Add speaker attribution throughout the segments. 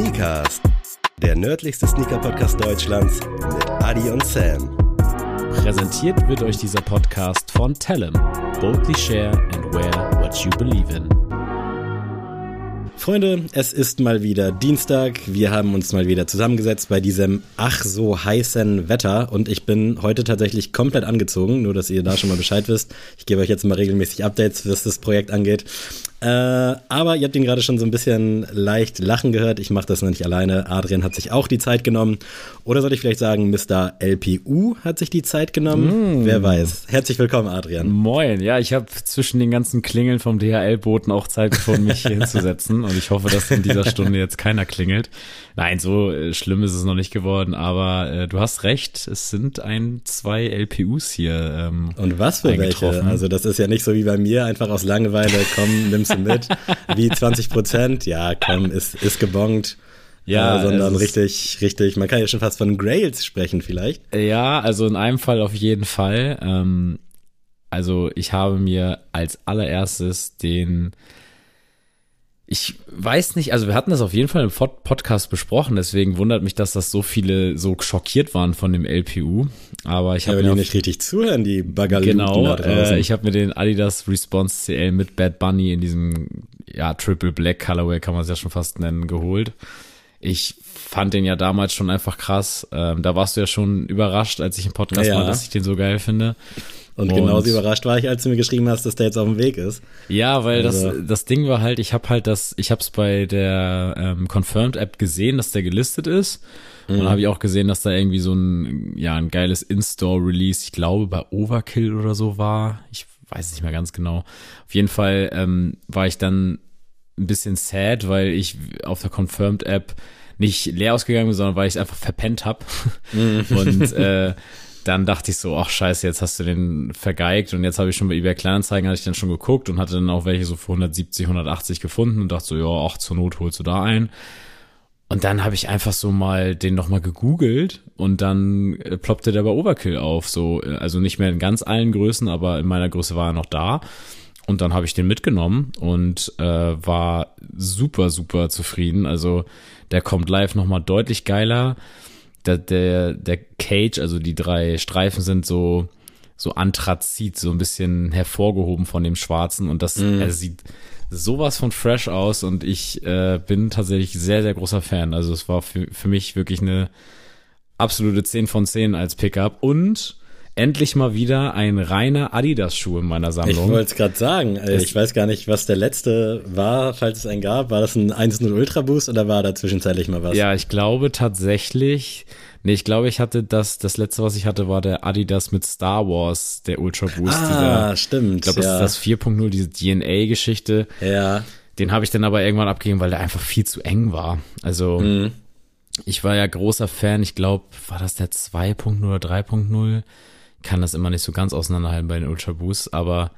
Speaker 1: Sneakers, der nördlichste Sneaker-Podcast Deutschlands mit Adi und Sam.
Speaker 2: Präsentiert wird euch dieser Podcast von Tellem. Boldly share and wear what you believe in.
Speaker 1: Freunde, es ist mal wieder Dienstag. Wir haben uns mal wieder zusammengesetzt bei diesem ach so heißen Wetter und ich bin heute tatsächlich komplett angezogen, nur dass ihr da schon mal Bescheid wisst. Ich gebe euch jetzt mal regelmäßig Updates, was das Projekt angeht. Äh, aber ihr habt ihn gerade schon so ein bisschen leicht lachen gehört. Ich mache das noch nicht alleine. Adrian hat sich auch die Zeit genommen. Oder sollte ich vielleicht sagen, Mr. LPU hat sich die Zeit genommen? Mm. Wer weiß. Herzlich willkommen, Adrian.
Speaker 2: Moin. Ja, ich habe zwischen den ganzen Klingeln vom DHL-Boten auch Zeit gefunden, mich hier hinzusetzen. Und ich hoffe, dass in dieser Stunde jetzt keiner klingelt. Nein, so äh, schlimm ist es noch nicht geworden. Aber äh, du hast recht. Es sind ein, zwei LPUs hier. Ähm,
Speaker 1: Und was für welche? Also das ist ja nicht so wie bei mir. Einfach aus Langeweile, komm, nimm's du mit? Wie 20 Prozent? Ja, komm, ist, ist gebongt. Ja, äh, sondern richtig, richtig, man kann ja schon fast von Grails sprechen vielleicht.
Speaker 2: Ja, also in einem Fall auf jeden Fall. Ähm, also ich habe mir als allererstes den ich weiß nicht, also wir hatten das auf jeden Fall im Podcast besprochen, deswegen wundert mich, dass das so viele so schockiert waren von dem LPU. Aber ich habe
Speaker 1: ja, die nicht richtig zuhören, die Bagaluten
Speaker 2: Genau, äh, ich habe mir den Adidas Response CL mit Bad Bunny in diesem ja Triple Black Colorway kann man es ja schon fast nennen geholt. Ich fand den ja damals schon einfach krass. Ähm, da warst du ja schon überrascht, als ich im Podcast ja. war, dass ich den so geil finde.
Speaker 1: Und, und genauso überrascht war ich, als du mir geschrieben hast, dass der jetzt auf dem Weg ist.
Speaker 2: Ja, weil also. das, das Ding war halt, ich habe halt das, ich habe es bei der ähm, Confirmed App gesehen, dass der gelistet ist. Mhm. Und dann habe ich auch gesehen, dass da irgendwie so ein, ja, ein geiles In-Store-Release, ich glaube bei Overkill oder so war. Ich weiß nicht mehr ganz genau. Auf jeden Fall ähm, war ich dann ein bisschen sad, weil ich auf der Confirmed App nicht leer ausgegangen bin, sondern weil ich es einfach verpennt habe. Mhm. Und äh, dann dachte ich so, ach scheiße, jetzt hast du den vergeigt und jetzt habe ich schon bei eBay Kleinanzeigen, hatte ich dann schon geguckt und hatte dann auch welche so für 170, 180 gefunden und dachte so, ja, ach, zur Not holst du da ein. Und dann habe ich einfach so mal den nochmal gegoogelt und dann äh, ploppte der bei Overkill auf, so, äh, also nicht mehr in ganz allen Größen, aber in meiner Größe war er noch da. Und dann habe ich den mitgenommen und äh, war super, super zufrieden. Also der kommt live nochmal deutlich geiler der, der, der Cage, also die drei Streifen sind so, so Anthrazit, so ein bisschen hervorgehoben von dem Schwarzen und das, mm. er sieht sowas von fresh aus und ich äh, bin tatsächlich sehr, sehr großer Fan. Also es war für, für mich wirklich eine absolute 10 von 10 als Pickup und endlich mal wieder ein reiner Adidas-Schuh in meiner Sammlung.
Speaker 1: Ich wollte es gerade sagen. Es ich weiß gar nicht, was der letzte war, falls es einen gab. War das ein 1.0 Ultra Boost oder war da zwischenzeitlich mal was?
Speaker 2: Ja, ich glaube tatsächlich. Nee, ich glaube, ich hatte das, das letzte, was ich hatte, war der Adidas mit Star Wars, der Ultra Boost.
Speaker 1: Ah, dieser, stimmt.
Speaker 2: Ich glaube, das ja. ist das 4.0, diese DNA-Geschichte.
Speaker 1: Ja.
Speaker 2: Den habe ich dann aber irgendwann abgegeben, weil der einfach viel zu eng war. Also, mhm. ich war ja großer Fan. Ich glaube, war das der 2.0 oder 3.0? Kann das immer nicht so ganz auseinanderhalten bei den Ultra Boosts, aber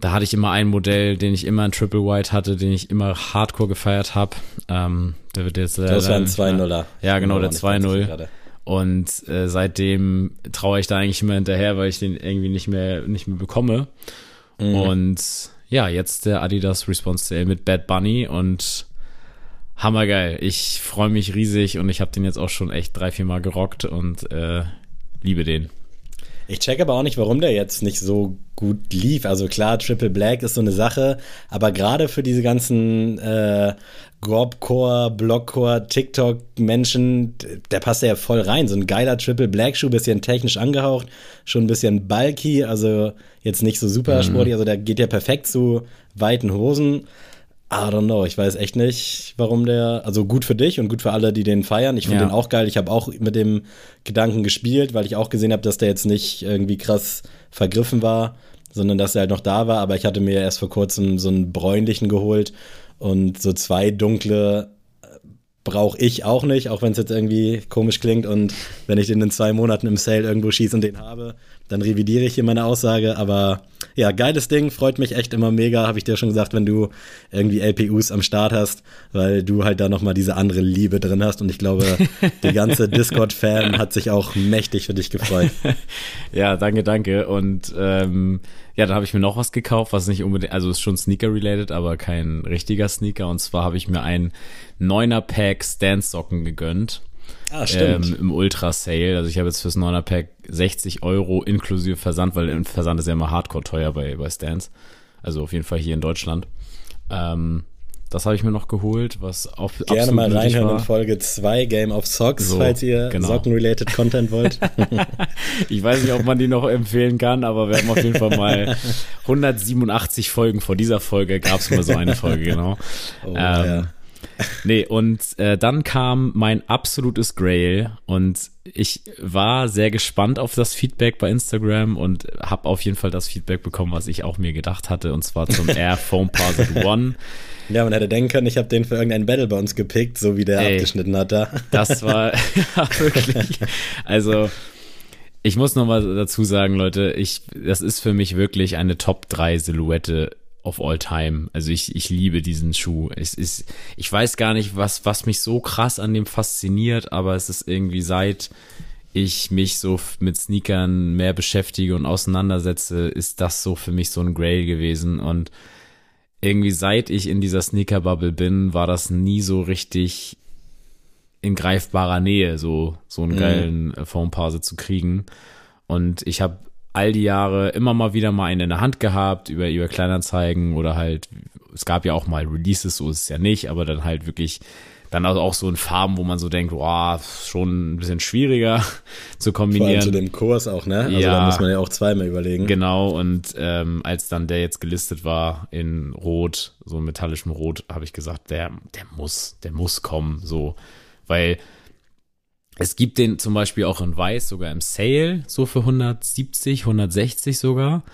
Speaker 2: da hatte ich immer ein Modell, den ich immer in Triple White hatte, den ich immer hardcore gefeiert habe. Ähm, der wird jetzt
Speaker 1: Das war ein 2-0er.
Speaker 2: Ja, genau, der 2-0. Und äh, seitdem traue ich da eigentlich immer hinterher, weil ich den irgendwie nicht mehr nicht mehr bekomme. Mhm. Und ja, jetzt der Adidas Response CL mit Bad Bunny und hammergeil. Ich freue mich riesig und ich habe den jetzt auch schon echt drei, vier Mal gerockt und äh, liebe den.
Speaker 1: Ich check aber auch nicht, warum der jetzt nicht so gut lief. Also klar, Triple Black ist so eine Sache, aber gerade für diese ganzen äh, Gobcore, Blockcore, TikTok-Menschen, der passt ja voll rein. So ein geiler Triple Black Schuh, bisschen technisch angehaucht, schon ein bisschen bulky, also jetzt nicht so super mhm. sportlich, also der geht ja perfekt zu weiten Hosen. I don't know, ich weiß echt nicht, warum der, also gut für dich und gut für alle, die den feiern. Ich finde ja. den auch geil. Ich habe auch mit dem Gedanken gespielt, weil ich auch gesehen habe, dass der jetzt nicht irgendwie krass vergriffen war, sondern dass er halt noch da war. Aber ich hatte mir erst vor kurzem so einen bräunlichen geholt und so zwei dunkle äh, brauche ich auch nicht, auch wenn es jetzt irgendwie komisch klingt und wenn ich den in zwei Monaten im Sale irgendwo schieße und den habe, dann revidiere ich hier meine Aussage. Aber ja, geiles Ding, freut mich echt immer mega, habe ich dir schon gesagt, wenn du irgendwie LPUs am Start hast, weil du halt da nochmal diese andere Liebe drin hast. Und ich glaube, die ganze Discord-Fan hat sich auch mächtig für dich gefreut.
Speaker 2: ja, danke, danke. Und ähm, ja, dann habe ich mir noch was gekauft, was nicht unbedingt, also ist schon Sneaker-related, aber kein richtiger Sneaker. Und zwar habe ich mir ein 9er Pack Stance-Socken gegönnt.
Speaker 1: Ah, stimmt.
Speaker 2: Ähm, Im Ultra-Sale. Also ich habe jetzt fürs 9er Pack 60 Euro inklusive Versand, weil im Versand ist ja immer hardcore teuer bei, bei Stance. Also auf jeden Fall hier in Deutschland. Ähm, das habe ich mir noch geholt, was auch
Speaker 1: Gerne mal reinhören war. in Folge 2 Game of Socks, so, falls ihr genau. Socken-related Content wollt.
Speaker 2: ich weiß nicht, ob man die noch empfehlen kann, aber wir haben auf jeden Fall mal 187 Folgen vor dieser Folge gab es mal so eine Folge, genau. Oh, ähm, ja. Nee, und äh, dann kam mein absolutes Grail und ich war sehr gespannt auf das Feedback bei Instagram und habe auf jeden Fall das Feedback bekommen, was ich auch mir gedacht hatte, und zwar zum Air Foam Parset One.
Speaker 1: Ja, man hätte denken können, ich habe den für irgendeinen Battle bei uns gepickt, so wie der Ey, abgeschnitten hat da.
Speaker 2: Das war ja, wirklich. Also, ich muss noch mal dazu sagen, Leute, ich, das ist für mich wirklich eine Top 3 Silhouette of all time. Also ich, ich liebe diesen Schuh. Es ist, ich weiß gar nicht, was, was mich so krass an dem fasziniert, aber es ist irgendwie seit ich mich so mit Sneakern mehr beschäftige und auseinandersetze, ist das so für mich so ein Grail gewesen und irgendwie seit ich in dieser Sneaker-Bubble bin, war das nie so richtig in greifbarer Nähe, so, so einen mhm. geilen äh, Foampause zu kriegen. Und ich habe all die Jahre immer mal wieder mal eine in der Hand gehabt, über, über Kleinanzeigen oder halt, es gab ja auch mal Releases, so ist es ja nicht, aber dann halt wirklich dann also auch so in Farben, wo man so denkt, wow, schon ein bisschen schwieriger zu kombinieren. Vor allem
Speaker 1: zu dem Kurs auch, ne? Also ja, da muss man ja auch zweimal überlegen.
Speaker 2: Genau, und ähm, als dann der jetzt gelistet war in Rot, so metallischem Rot, habe ich gesagt, der, der muss, der muss kommen, so. Weil es gibt den zum Beispiel auch in Weiß, sogar im Sale, so für 170, 160 sogar.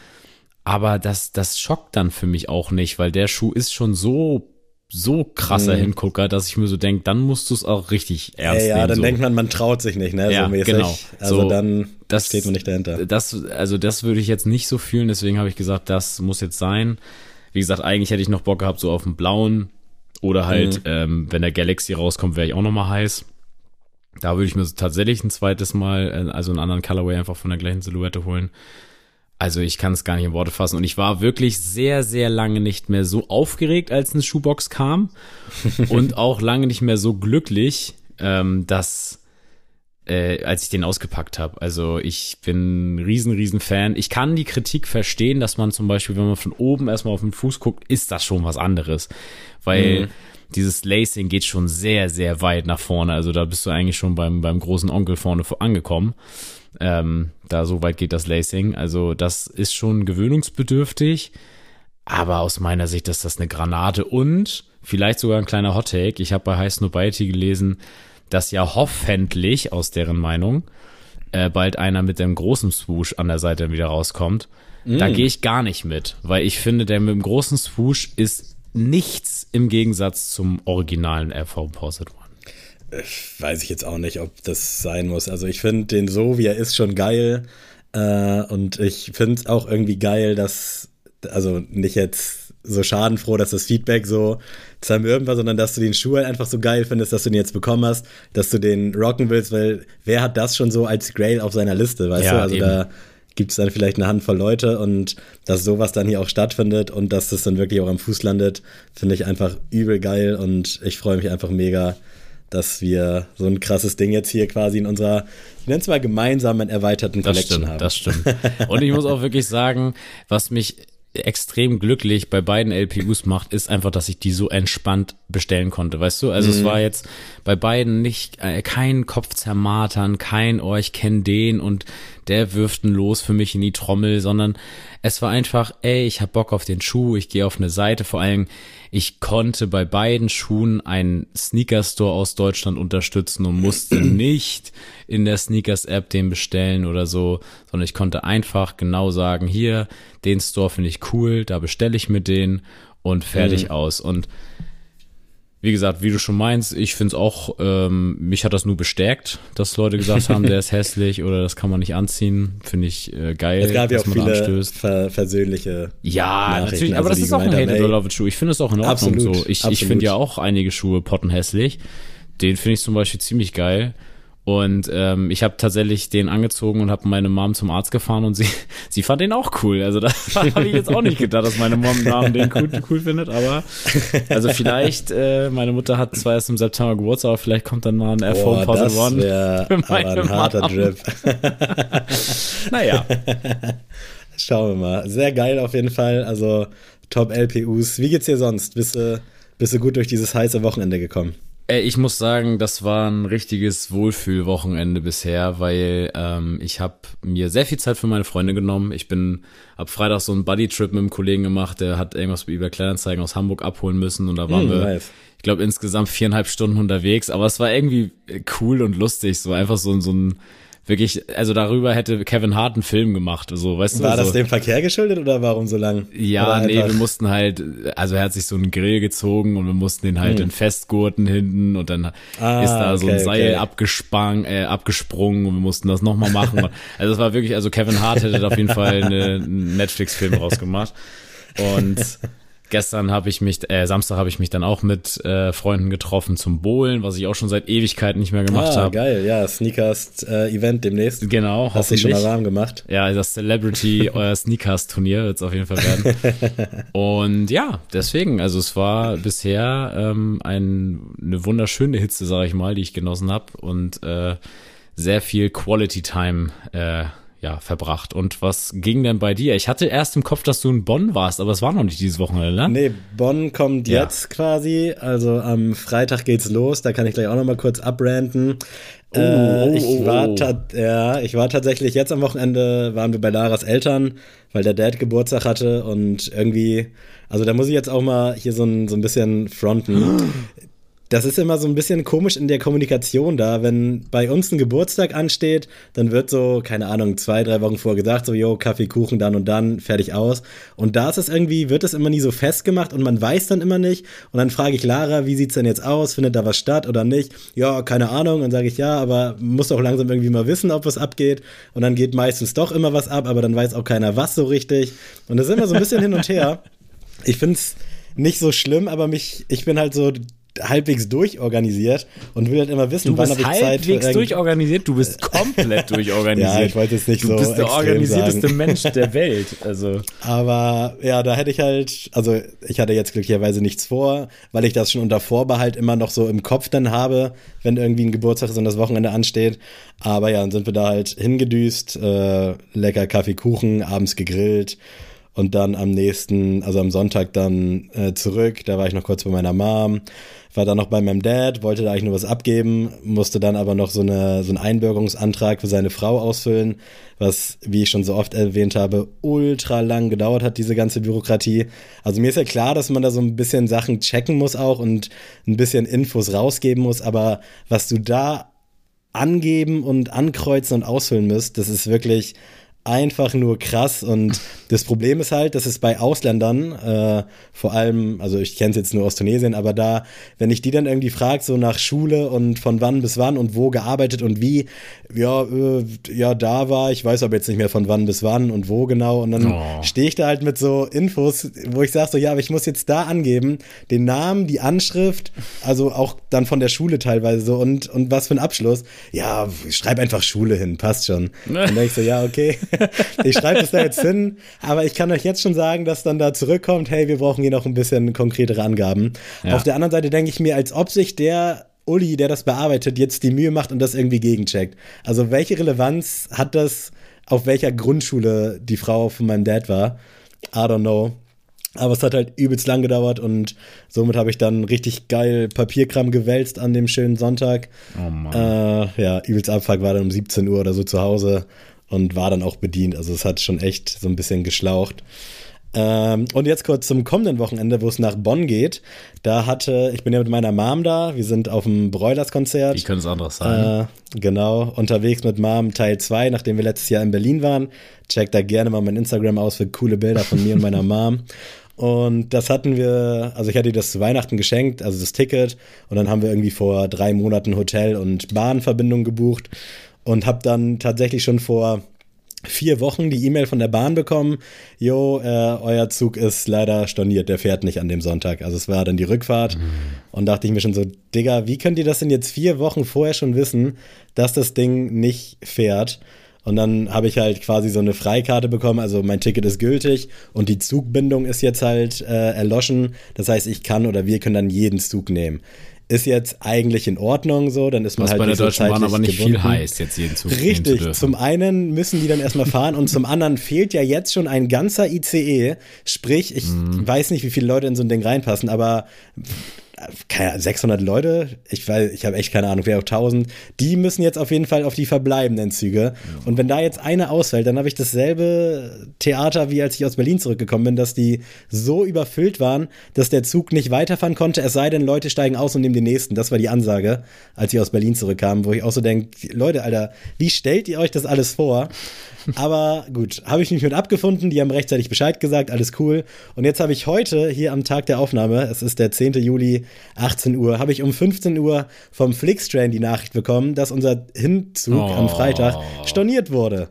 Speaker 2: Aber das, das schockt dann für mich auch nicht, weil der Schuh ist schon so so krasser mhm. Hingucker, dass ich mir so denke, dann musst du es auch richtig ernst ja, ja, nehmen. Ja,
Speaker 1: dann
Speaker 2: so.
Speaker 1: denkt man, man traut sich nicht, ne?
Speaker 2: Ja,
Speaker 1: so mäßig.
Speaker 2: genau.
Speaker 1: Also
Speaker 2: so,
Speaker 1: dann
Speaker 2: das,
Speaker 1: steht man nicht dahinter.
Speaker 2: Das, also das würde ich jetzt nicht so fühlen, deswegen habe ich gesagt, das muss jetzt sein. Wie gesagt, eigentlich hätte ich noch Bock gehabt, so auf den blauen oder halt, mhm. ähm, wenn der Galaxy rauskommt, wäre ich auch noch mal heiß. Da würde ich mir tatsächlich ein zweites Mal, äh, also einen anderen Colorway einfach von der gleichen Silhouette holen. Also ich kann es gar nicht in Worte fassen. Und ich war wirklich sehr, sehr lange nicht mehr so aufgeregt, als eine Schuhbox kam. und auch lange nicht mehr so glücklich, ähm, dass äh, als ich den ausgepackt habe. Also ich bin ein riesen, riesen Fan. Ich kann die Kritik verstehen, dass man zum Beispiel, wenn man von oben erstmal auf den Fuß guckt, ist das schon was anderes. Weil mhm. Dieses Lacing geht schon sehr, sehr weit nach vorne. Also da bist du eigentlich schon beim, beim großen Onkel vorne angekommen. Ähm, da so weit geht das Lacing. Also das ist schon gewöhnungsbedürftig. Aber aus meiner Sicht ist das eine Granate und vielleicht sogar ein kleiner Hottake. Ich habe bei High Snobiety gelesen, dass ja hoffentlich, aus deren Meinung, äh, bald einer mit dem großen Swoosh an der Seite wieder rauskommt. Mm. Da gehe ich gar nicht mit, weil ich finde, der mit dem großen Swoosh ist nichts im Gegensatz zum originalen RV Posit One.
Speaker 1: Weiß ich jetzt auch nicht, ob das sein muss. Also ich finde den so, wie er ist, schon geil. Äh, und ich finde es auch irgendwie geil, dass, also nicht jetzt so schadenfroh, dass das Feedback so zermürben war, sondern dass du den Schuh halt einfach so geil findest, dass du den jetzt bekommen hast, dass du den rocken willst, weil wer hat das schon so als Grail auf seiner Liste, weißt ja, du? Also eben. da gibt es dann vielleicht eine Handvoll Leute und dass sowas dann hier auch stattfindet und dass das dann wirklich auch am Fuß landet, finde ich einfach übel geil und ich freue mich einfach mega, dass wir so ein krasses Ding jetzt hier quasi in unserer, ich nenne es mal gemeinsamen erweiterten
Speaker 2: das
Speaker 1: Collection
Speaker 2: stimmt,
Speaker 1: haben.
Speaker 2: Das stimmt. Und ich muss auch wirklich sagen, was mich extrem glücklich bei beiden LPUs macht, ist einfach, dass ich die so entspannt bestellen konnte, weißt du? Also mhm. es war jetzt bei beiden nicht äh, kein Kopf zermartern, kein oh, ich kenne den und der wirft einen los für mich in die Trommel, sondern es war einfach, ey, ich hab Bock auf den Schuh, ich gehe auf eine Seite, vor allem ich konnte bei beiden Schuhen einen Sneaker-Store aus Deutschland unterstützen und musste nicht in der Sneakers-App den bestellen oder so, sondern ich konnte einfach genau sagen, hier, den Store finde ich cool, da bestelle ich mir den und fertig mhm. aus. Und wie gesagt, wie du schon meinst, ich finde es auch, ähm, mich hat das nur bestärkt, dass Leute gesagt haben, der ist hässlich oder das kann man nicht anziehen. Finde ich äh, geil,
Speaker 1: Es gab ja auch viele
Speaker 2: anstößt.
Speaker 1: ver versöhnliche.
Speaker 2: Ja, natürlich, aber
Speaker 1: also
Speaker 2: das ist auch ein
Speaker 1: gemeint haben,
Speaker 2: Hate it
Speaker 1: ey,
Speaker 2: or love Schuh. Ich finde es auch in Ordnung
Speaker 1: Absolut,
Speaker 2: so. Ich, ich finde ja auch einige Schuhe potten hässlich. Den finde ich zum Beispiel ziemlich geil. Und ähm, ich habe tatsächlich den angezogen und habe meine Mom zum Arzt gefahren und sie, sie fand den auch cool. Also da habe ich jetzt auch nicht gedacht, dass meine Mom, Mom den cool, cool findet. Aber also vielleicht, äh, meine Mutter hat zwar erst im September Geburtstag, aber vielleicht kommt dann mal ein F Home
Speaker 1: Boah,
Speaker 2: Puzzle
Speaker 1: das
Speaker 2: One.
Speaker 1: wäre
Speaker 2: für
Speaker 1: aber
Speaker 2: meine
Speaker 1: ein harter
Speaker 2: Mom.
Speaker 1: Drip.
Speaker 2: Naja,
Speaker 1: Schauen wir mal. Sehr geil auf jeden Fall. Also Top LPUs. Wie geht's dir sonst? Bist du, bist du gut durch dieses heiße Wochenende gekommen?
Speaker 2: Ey, ich muss sagen, das war ein richtiges Wohlfühlwochenende bisher, weil ähm, ich habe mir sehr viel Zeit für meine Freunde genommen. Ich bin ab Freitag so einen Buddy-Trip mit einem Kollegen gemacht, der hat irgendwas über Kleinanzeigen aus Hamburg abholen müssen und da waren
Speaker 1: Hm,
Speaker 2: wir,
Speaker 1: nice.
Speaker 2: ich glaube, insgesamt viereinhalb Stunden unterwegs. Aber es war irgendwie cool und lustig, so einfach so, so ein wirklich, also darüber hätte Kevin Hart einen Film gemacht, so, weißt du?
Speaker 1: War
Speaker 2: so.
Speaker 1: das dem Verkehr geschuldet oder warum so lang?
Speaker 2: Ja, nee, wir mussten halt, also er hat sich so einen Grill gezogen und wir mussten den halt in Festgurten hinten und dann
Speaker 1: Hm. Ah,
Speaker 2: ist da so ein
Speaker 1: okay,
Speaker 2: Seil
Speaker 1: okay.
Speaker 2: abgesprang, äh, abgesprungen und wir mussten das nochmal machen. also es war wirklich, also Kevin Hart hätte da auf jeden Fall eine, einen Netflix-Film rausgemacht. Und gestern habe ich mich, äh, Samstag habe ich mich dann auch mit äh, Freunden getroffen zum Bowlen, was ich auch schon seit Ewigkeiten nicht mehr gemacht
Speaker 1: Ah,
Speaker 2: habe.
Speaker 1: geil. Ja, Sneakers-Event demnächst.
Speaker 2: Genau,
Speaker 1: Hast dich schon mal warm gemacht.
Speaker 2: Ja, das Celebrity euer Sneakers Turnier wird es auf jeden Fall werden. Und ja, deswegen, also es war bisher ähm, ein, eine wunderschöne Hitze, sage ich mal, die ich genossen habe und äh, sehr viel Quality Time äh, ja, verbracht. Und was ging denn bei dir? Ich hatte erst im Kopf, dass du in Bonn warst, aber es war noch nicht dieses Wochenende, ne?
Speaker 1: Nee, Bonn kommt
Speaker 2: Ja.
Speaker 1: jetzt quasi. Also am Freitag geht's los. Da kann ich gleich auch noch mal kurz abranten.
Speaker 2: Oh,
Speaker 1: äh,
Speaker 2: oh,
Speaker 1: ich,
Speaker 2: oh,
Speaker 1: war
Speaker 2: oh.
Speaker 1: ja, ich war tatsächlich jetzt am Wochenende, waren wir bei Laras Eltern, weil der Dad Geburtstag hatte und irgendwie, also da muss ich jetzt auch mal hier so ein, so ein bisschen fronten. Das ist immer so ein bisschen komisch in der Kommunikation da. Wenn bei uns ein Geburtstag ansteht, dann wird so, keine Ahnung, zwei, drei Wochen vorher gesagt, so, yo, Kaffee, Kuchen, dann und dann, fertig aus. Und da ist es irgendwie, wird es immer nie so festgemacht und man weiß dann immer nicht. Und dann frage ich Lara, wie sieht's denn jetzt aus? Findet da was statt oder nicht? Ja, keine Ahnung. Dann sage ich, ja, aber muss doch langsam irgendwie mal wissen, ob was abgeht. Und dann geht meistens doch immer was ab, aber dann weiß auch keiner was so richtig. Und das ist immer so ein bisschen hin und her. Ich find's nicht so schlimm, aber mich, ich bin halt so halbwegs durchorganisiert und will halt immer wissen,
Speaker 2: Du
Speaker 1: wann
Speaker 2: bist
Speaker 1: habe ich Zeit für
Speaker 2: halbwegs
Speaker 1: irgend-
Speaker 2: durchorganisiert, du bist komplett durchorganisiert.
Speaker 1: Ja, ich wollte jetzt nicht
Speaker 2: du
Speaker 1: so
Speaker 2: bist der organisierteste
Speaker 1: sagen.
Speaker 2: Mensch der Welt. Also
Speaker 1: Aber ja, da hätte ich halt, also ich hatte jetzt glücklicherweise nichts vor, weil ich das schon unter Vorbehalt immer noch so im Kopf dann habe, wenn irgendwie ein Geburtstag ist und das Wochenende ansteht. Aber ja, dann sind wir da halt hingedüst, äh, lecker Kaffee, Kuchen, abends gegrillt und dann am nächsten, also am Sonntag dann äh, zurück. Da war ich noch kurz bei meiner Mom, war dann noch bei meinem Dad, wollte da eigentlich nur was abgeben, musste dann aber noch so, eine, so einen Einbürgerungsantrag für seine Frau ausfüllen, was, wie ich schon so oft erwähnt habe, ultra lang gedauert hat, diese ganze Bürokratie. Also mir ist ja klar, dass man da so ein bisschen Sachen checken muss auch und ein bisschen Infos rausgeben muss, aber was du da angeben und ankreuzen und ausfüllen müsst, das ist wirklich einfach nur krass und das Problem ist halt, dass es bei Ausländern, äh, vor allem, also ich kenne es jetzt nur aus Tunesien, aber da, wenn ich die dann irgendwie frage, so nach Schule und von wann bis wann und wo gearbeitet und wie, ja, äh, ja, da war, ich weiß aber jetzt nicht mehr von wann bis wann und wo genau und dann
Speaker 2: Oh.
Speaker 1: stehe ich da halt mit so Infos, wo ich sage so, ja, aber ich muss jetzt da angeben, den Namen, die Anschrift, also auch dann von der Schule teilweise so und, und was für ein Abschluss. Ja, schreib einfach Schule hin, passt schon. Und dann denke ich so, ja, okay, ich schreibe es da jetzt hin, aber ich kann euch jetzt schon sagen, dass dann da zurückkommt, hey, wir brauchen hier noch ein bisschen konkretere Angaben.
Speaker 2: Ja.
Speaker 1: Auf der anderen Seite denke ich mir, als ob sich der Uli, der das bearbeitet, jetzt die Mühe macht und das irgendwie gegencheckt. Also welche Relevanz hat das, auf welcher Grundschule die Frau von meinem Dad war? I don't know. Aber es hat halt übelst lang gedauert und somit habe ich dann richtig geil Papierkram gewälzt an dem schönen Sonntag.
Speaker 2: Oh Mann.
Speaker 1: Äh, ja, übelst Abfuck war dann um 17 Uhr oder so zu Hause und war dann auch bedient. Also es hat schon echt so ein bisschen geschlaucht. Ähm, und jetzt kurz zum kommenden Wochenende, wo es nach Bonn geht. Da hatte, ich bin ja mit meiner Mom da, wir sind auf dem Broilers-Konzert.
Speaker 2: Wie könnte es anderes sein?
Speaker 1: Äh, genau, unterwegs mit Mom Teil 2, nachdem wir letztes Jahr in Berlin waren. Checkt da gerne mal mein Instagram aus für coole Bilder von mir und meiner Mom. Und das hatten wir, also ich hatte das zu Weihnachten geschenkt, also das Ticket. Und dann haben wir irgendwie vor drei Monaten Hotel- und Bahnverbindung gebucht und habe dann tatsächlich schon vor vier Wochen die E-Mail von der Bahn bekommen, jo, äh, euer Zug ist leider storniert, der fährt nicht an dem Sonntag. Also es war dann die Rückfahrt mhm. und dachte ich mir schon so, Digga, wie könnt ihr das denn jetzt vier Wochen vorher schon wissen, dass das Ding nicht fährt? Und dann habe ich halt quasi so eine Freikarte bekommen, also mein Ticket ist gültig und die Zugbindung ist jetzt halt äh, erloschen. Das heißt, ich kann oder wir können dann jeden Zug nehmen ist jetzt eigentlich in Ordnung so, dann ist man
Speaker 2: Was
Speaker 1: halt
Speaker 2: bei der Deutschen Bahn aber nicht
Speaker 1: gebunden.
Speaker 2: viel heißt, jetzt jeden Zug
Speaker 1: Richtig, zum einen müssen die dann erstmal fahren und zum anderen fehlt ja jetzt schon ein ganzer ICE, sprich, ich mm. weiß nicht, wie viele Leute in so ein Ding reinpassen, aber 600 Leute, ich weiß, ich habe echt keine Ahnung, wer auch 1000, die müssen jetzt auf jeden Fall auf die verbleibenden Züge. Ja. Und wenn da jetzt eine ausfällt, dann habe ich dasselbe Theater, wie als ich aus Berlin zurückgekommen bin, dass die so überfüllt waren, dass der Zug nicht weiterfahren konnte, es sei denn, Leute steigen aus und nehmen den nächsten. Das war die Ansage, als ich aus Berlin zurückkam, wo ich auch so denke, Leute, Alter, wie stellt ihr euch das alles vor? Aber gut, habe ich mich mit abgefunden. Die haben rechtzeitig Bescheid gesagt, alles cool. Und jetzt habe ich heute hier am Tag der Aufnahme, es ist der 10. Juli, 18 Uhr, habe ich um 15 Uhr vom Flixtrain die Nachricht bekommen, dass unser Hinzug oh. am Freitag storniert wurde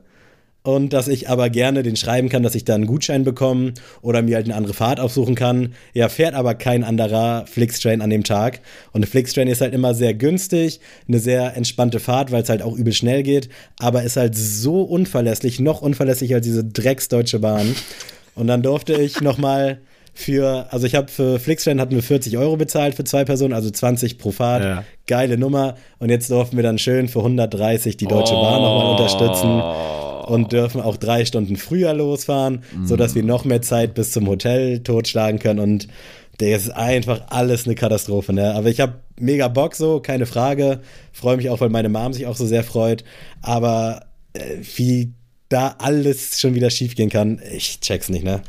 Speaker 1: und dass ich aber gerne den schreiben kann, dass ich da einen Gutschein bekomme oder mir halt eine andere Fahrt aufsuchen kann. Ja, fährt aber kein anderer Flixtrain an dem Tag. Und Flixtrain ist halt immer sehr günstig, eine sehr entspannte Fahrt, weil es halt auch übel schnell geht, aber ist halt so unverlässlich, noch unverlässlicher als diese Drecksdeutsche Bahn. Und dann durfte ich nochmal für, also ich habe für Flixtrain hatten wir 40 Euro bezahlt für zwei Personen, also 20 pro Fahrt. Ja. Geile Nummer. Und jetzt durften wir dann schön für 130 die Deutsche oh. Bahn nochmal unterstützen und dürfen auch drei Stunden früher losfahren, mhm. sodass wir noch mehr Zeit bis zum Hotel totschlagen können und der ist einfach alles eine Katastrophe, ne? Aber ich habe mega Bock so, keine Frage. Freue mich auch, weil meine Mom sich auch so sehr freut. Aber äh, wie da alles schon wieder schief gehen kann, ich check's nicht, ne?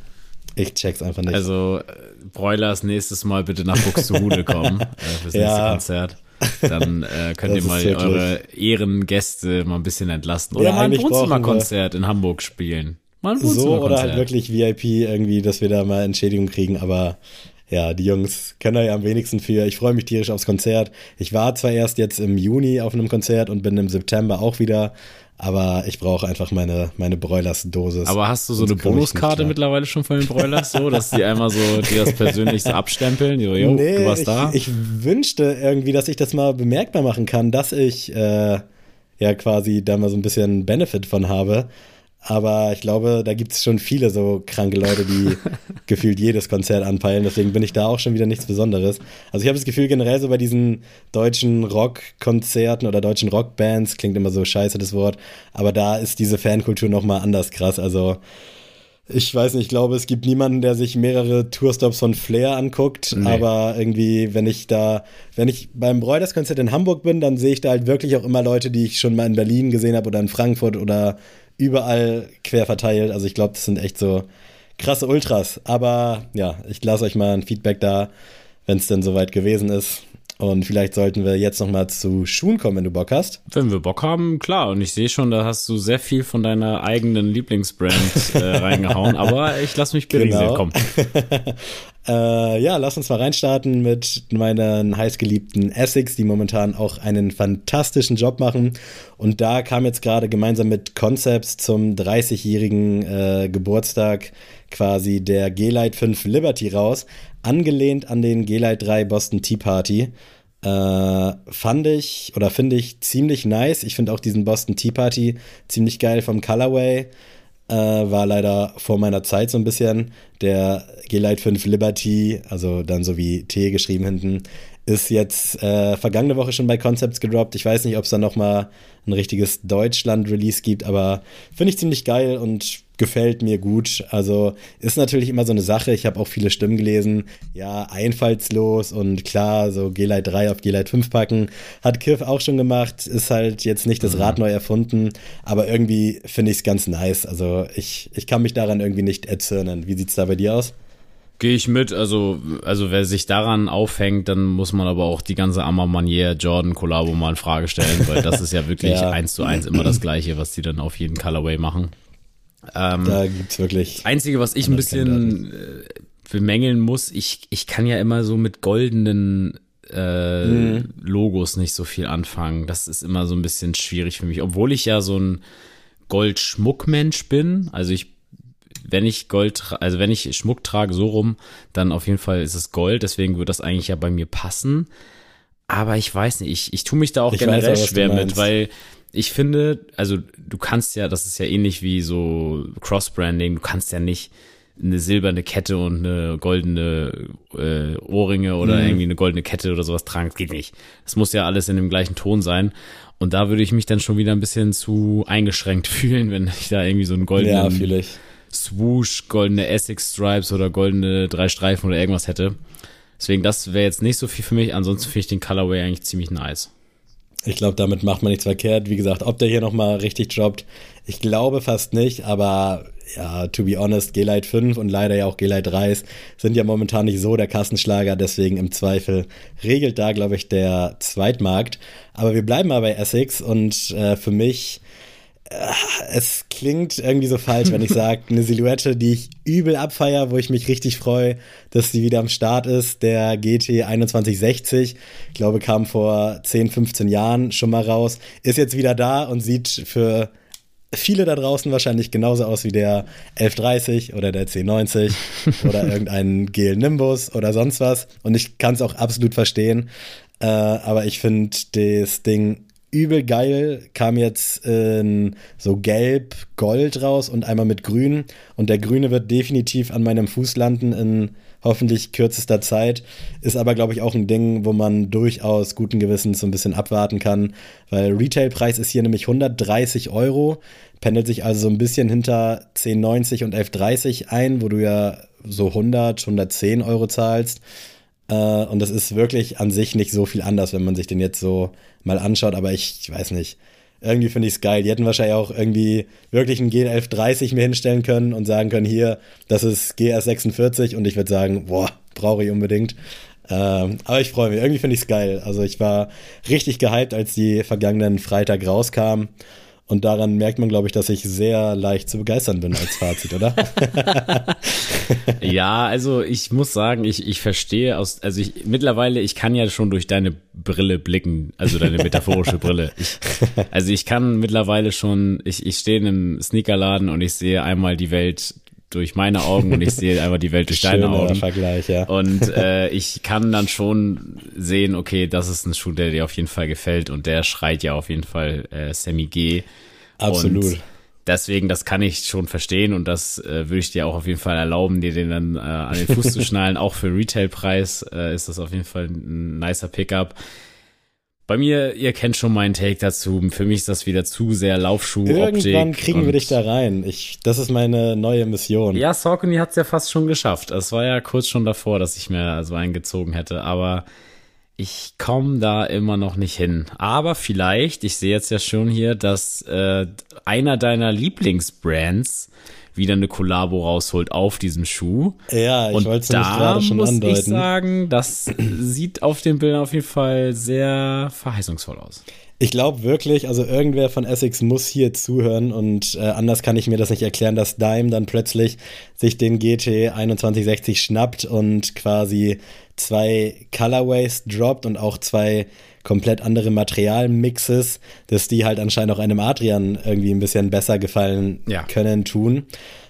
Speaker 1: Ich check's einfach nicht.
Speaker 2: Also, äh, Broilers nächstes Mal bitte nach Buxtehude kommen äh, fürs nächste ja. Konzert. Dann äh, könnt ihr mal eure Ehrengäste mal ein bisschen entlasten. Oder ja, mal ein Wohnzimmerkonzert in Hamburg spielen. Mal ein
Speaker 1: So oder halt wirklich VIP irgendwie, dass wir da mal Entschädigung kriegen, aber ja, die Jungs können da ja am wenigsten für. Ich freue mich tierisch aufs Konzert. Ich war zwar erst jetzt im Juni auf einem Konzert und bin im September auch wieder, aber ich brauche einfach meine, meine Broilers-Dosis.
Speaker 2: Aber hast du so eine Bonuskarte mittlerweile schon von den Broilers, so, dass die einmal so dir das persönlich so abstempeln? So, yo, nee, du warst
Speaker 1: ich,
Speaker 2: da?
Speaker 1: Ich wünschte irgendwie, dass ich das mal bemerkbar machen kann, dass ich äh, ja quasi da mal so ein bisschen Benefit von habe. Aber ich glaube, da gibt es schon viele so kranke Leute, die gefühlt jedes Konzert anpeilen. Deswegen bin ich da auch schon wieder nichts Besonderes. Also ich habe das Gefühl, generell so bei diesen deutschen Rockkonzerten oder deutschen Rockbands, klingt immer so scheiße das Wort, aber da ist diese Fankultur nochmal anders krass. Also ich weiß nicht, ich glaube, es gibt niemanden, der sich mehrere Tourstops von Flair anguckt, nee. aber irgendwie, wenn ich da, wenn ich beim Broilers-Konzert in Hamburg bin, dann sehe ich da halt wirklich auch immer Leute, die ich schon mal in Berlin gesehen habe oder in Frankfurt oder überall quer verteilt. Also ich glaube, das sind echt so krasse Ultras. Aber ja, ich lasse euch mal ein Feedback da, wenn es denn soweit gewesen ist. Und vielleicht sollten wir jetzt noch mal zu Schuhen kommen, wenn du Bock hast.
Speaker 2: Wenn wir Bock haben, klar. Und ich sehe schon, da hast du sehr viel von deiner eigenen Lieblingsbrand äh, reingehauen. Aber ich lasse mich berieseln. Genau. Komm.
Speaker 1: äh, ja, lass uns mal reinstarten mit meinen heißgeliebten Essex, die momentan auch einen fantastischen Job machen. Und da kam jetzt gerade gemeinsam mit Concepts zum 30-jährigen äh, Geburtstag quasi der G-Lite 5 Liberty raus angelehnt an den G-Lite 3 Boston Tea Party. Äh, fand ich oder finde ich ziemlich nice. Ich finde auch diesen Boston Tea Party ziemlich geil vom Colorway. Äh, war leider vor meiner Zeit so ein bisschen. Der G-Lite 5 Liberty, also dann so wie T geschrieben hinten, ist jetzt äh, vergangene Woche schon bei Concepts gedroppt. Ich weiß nicht, ob es da noch mal ein richtiges Deutschland-Release gibt, aber finde ich ziemlich geil und gefällt mir gut. Also ist natürlich immer so eine Sache. Ich habe auch viele Stimmen gelesen. Ja, einfallslos und klar, so G-Lite 3 auf G-Lite 5 packen. Hat Kiff auch schon gemacht. Ist halt jetzt nicht das mhm. Rad neu erfunden. Aber irgendwie finde ich es ganz nice. Also ich, ich kann mich daran irgendwie nicht erzürnen. Wie sieht's da bei dir aus?
Speaker 2: Gehe ich mit, also, also wer sich daran aufhängt, dann muss man aber auch die ganze Amar Manier Jordan Collabo mal in Frage stellen, weil das ist ja wirklich ja. eins zu eins immer das gleiche, was die dann auf jeden Colorway machen.
Speaker 1: Ähm, da gibt's wirklich.
Speaker 2: Einzige, was ich ein bisschen, äh, bemängeln muss, ich, ich kann ja immer so mit goldenen äh, mhm. Logos nicht so viel anfangen. Das ist immer so ein bisschen schwierig für mich, obwohl ich ja so ein Goldschmuckmensch bin. Also ich, wenn ich Gold, also wenn ich Schmuck trage so rum, dann auf jeden Fall ist es Gold. Deswegen wird das eigentlich ja bei mir passen. Aber ich weiß nicht, ich, ich tue mich da auch ich generell auch, schwer mit, weil ich finde, also du kannst ja, das ist ja ähnlich wie so Cross-Branding, du kannst ja nicht eine silberne Kette und eine goldene äh, Ohrringe oder mhm. irgendwie eine goldene Kette oder sowas tragen. Das geht nicht. Das muss ja alles in dem gleichen Ton sein. Und da würde ich mich dann schon wieder ein bisschen zu eingeschränkt fühlen, wenn ich da irgendwie so einen goldenen
Speaker 1: ja,
Speaker 2: Swoosh, goldene Essex Stripes oder goldene drei Streifen oder irgendwas hätte. Deswegen, das wäre jetzt nicht so viel für mich. Ansonsten finde ich den Colorway eigentlich ziemlich nice.
Speaker 1: Ich glaube, damit macht man nichts verkehrt. Wie gesagt, ob der hier nochmal richtig droppt, ich glaube fast nicht, aber ja, to be honest, G-Lite 5 und leider ja auch G-Lite 3 sind ja momentan nicht so der Kassenschlager, deswegen im Zweifel regelt da, glaube ich, der Zweitmarkt. Aber wir bleiben mal bei Essex und äh, für mich es klingt irgendwie so falsch, wenn ich sage, eine Silhouette, die ich übel abfeier, wo ich mich richtig freue, dass sie wieder am Start ist. Der GT 2160, ich glaube, kam vor 10, 15 Jahren schon mal raus, ist jetzt wieder da und sieht für viele da draußen wahrscheinlich genauso aus wie der 1130 oder der 1090 oder irgendein GL Nimbus oder sonst was. Und ich kann es auch absolut verstehen. Äh, aber ich finde das Ding übel geil. Kam jetzt in so gelb, gold raus und einmal mit grün. Und der grüne wird definitiv an meinem Fuß landen in hoffentlich kürzester Zeit. Ist aber, glaube ich, auch ein Ding, wo man durchaus guten Gewissens so ein bisschen abwarten kann, weil Retailpreis ist hier nämlich 130 Euro, pendelt sich also so ein bisschen hinter 10,90 und 11,30 ein, wo du ja so 100, 110 Euro zahlst. Äh, und das ist wirklich an sich nicht so viel anders, wenn man sich den jetzt so mal anschaut, aber ich, ich weiß nicht. Irgendwie finde ich es geil. Die hätten wahrscheinlich auch irgendwie wirklich einen G1130 mir hinstellen können und sagen können, hier, das ist GR46 und ich würde sagen, boah, brauche ich unbedingt. Ähm, aber ich freue mich. Irgendwie finde ich es geil. Also ich war richtig gehypt, als die vergangenen Freitag rauskam. Und daran merkt man, glaube ich, dass ich sehr leicht zu begeistern bin als Fazit, oder?
Speaker 2: ja, also ich muss sagen, ich, ich verstehe aus, also ich mittlerweile, ich kann ja schon durch deine Brille blicken, also deine metaphorische Brille. Ich, also ich kann mittlerweile schon, ich, ich stehe in einem Sneakerladen und ich sehe einmal die Welt durch meine Augen und ich sehe einfach die Welt durch deine Augen.
Speaker 1: Vergleich, ja.
Speaker 2: Und äh, ich kann dann schon sehen, okay, das ist ein Schuh, der dir auf jeden Fall gefällt und der schreit ja auf jeden Fall äh, Sammy G.
Speaker 1: Absolut. Und
Speaker 2: deswegen, das kann ich schon verstehen und das äh, würde ich dir auch auf jeden Fall erlauben, dir den dann äh, an den Fuß zu schnallen. Auch für Retailpreis äh, ist das auf jeden Fall ein nicer Pickup. Bei mir, ihr kennt schon meinen Take dazu. Für mich ist das wieder zu sehr Laufschuh.
Speaker 1: Irgendwann kriegen wir dich da rein. Ich, das ist meine neue Mission.
Speaker 2: Ja, Saucony hat es ja fast schon geschafft. Es war ja kurz schon davor, dass ich mir so eingezogen hätte. Aber ich komme da immer noch nicht hin. Aber vielleicht, ich sehe jetzt ja schon hier, dass äh, einer deiner Lieblingsbrands wieder eine Kollabo rausholt auf diesem Schuh.
Speaker 1: Ja, ich wollte es gerade schon muss andeuten.
Speaker 2: ich sagen, das sieht auf den Bildern auf jeden Fall sehr verheißungsvoll aus.
Speaker 1: Ich glaube wirklich, also irgendwer von Essex muss hier zuhören und äh, anders kann ich mir das nicht erklären, dass Dime dann plötzlich sich den GT 2160 schnappt und quasi zwei Colorways droppt und auch zwei komplett andere Materialmixes, dass die halt anscheinend auch einem Adrian irgendwie ein bisschen besser gefallen ja. können, tun.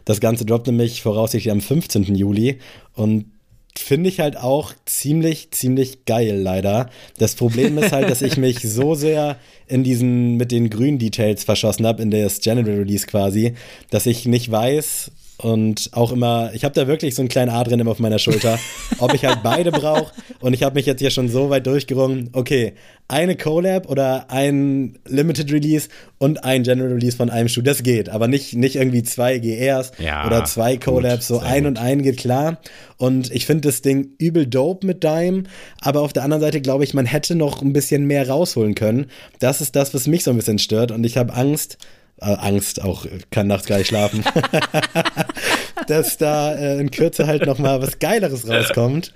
Speaker 1: Das Ganze droppt nämlich voraussichtlich am 15. Juli und finde ich halt auch ziemlich, ziemlich geil, leider. Das Problem ist halt, dass ich mich so sehr in diesen mit den grünen Details verschossen habe, in das General Release quasi, dass ich nicht weiß, und auch immer, ich habe da wirklich so einen kleinen Adrian immer auf meiner Schulter, ob ich halt beide brauche. Und ich habe mich jetzt hier schon so weit durchgerungen, okay, eine Collab oder ein Limited Release und ein General Release von einem Schuh, das geht. Aber nicht, nicht irgendwie zwei GRs ja, oder zwei Collabs, gut, so ein gut. und ein geht klar. Und ich finde das Ding übel dope mit Dime, aber auf der anderen Seite glaube ich, man hätte noch ein bisschen mehr rausholen können. Das ist das, was mich so ein bisschen stört und ich habe Angst, Angst, auch kann nachts gar nicht schlafen, dass da äh, in Kürze halt noch mal was Geileres rauskommt.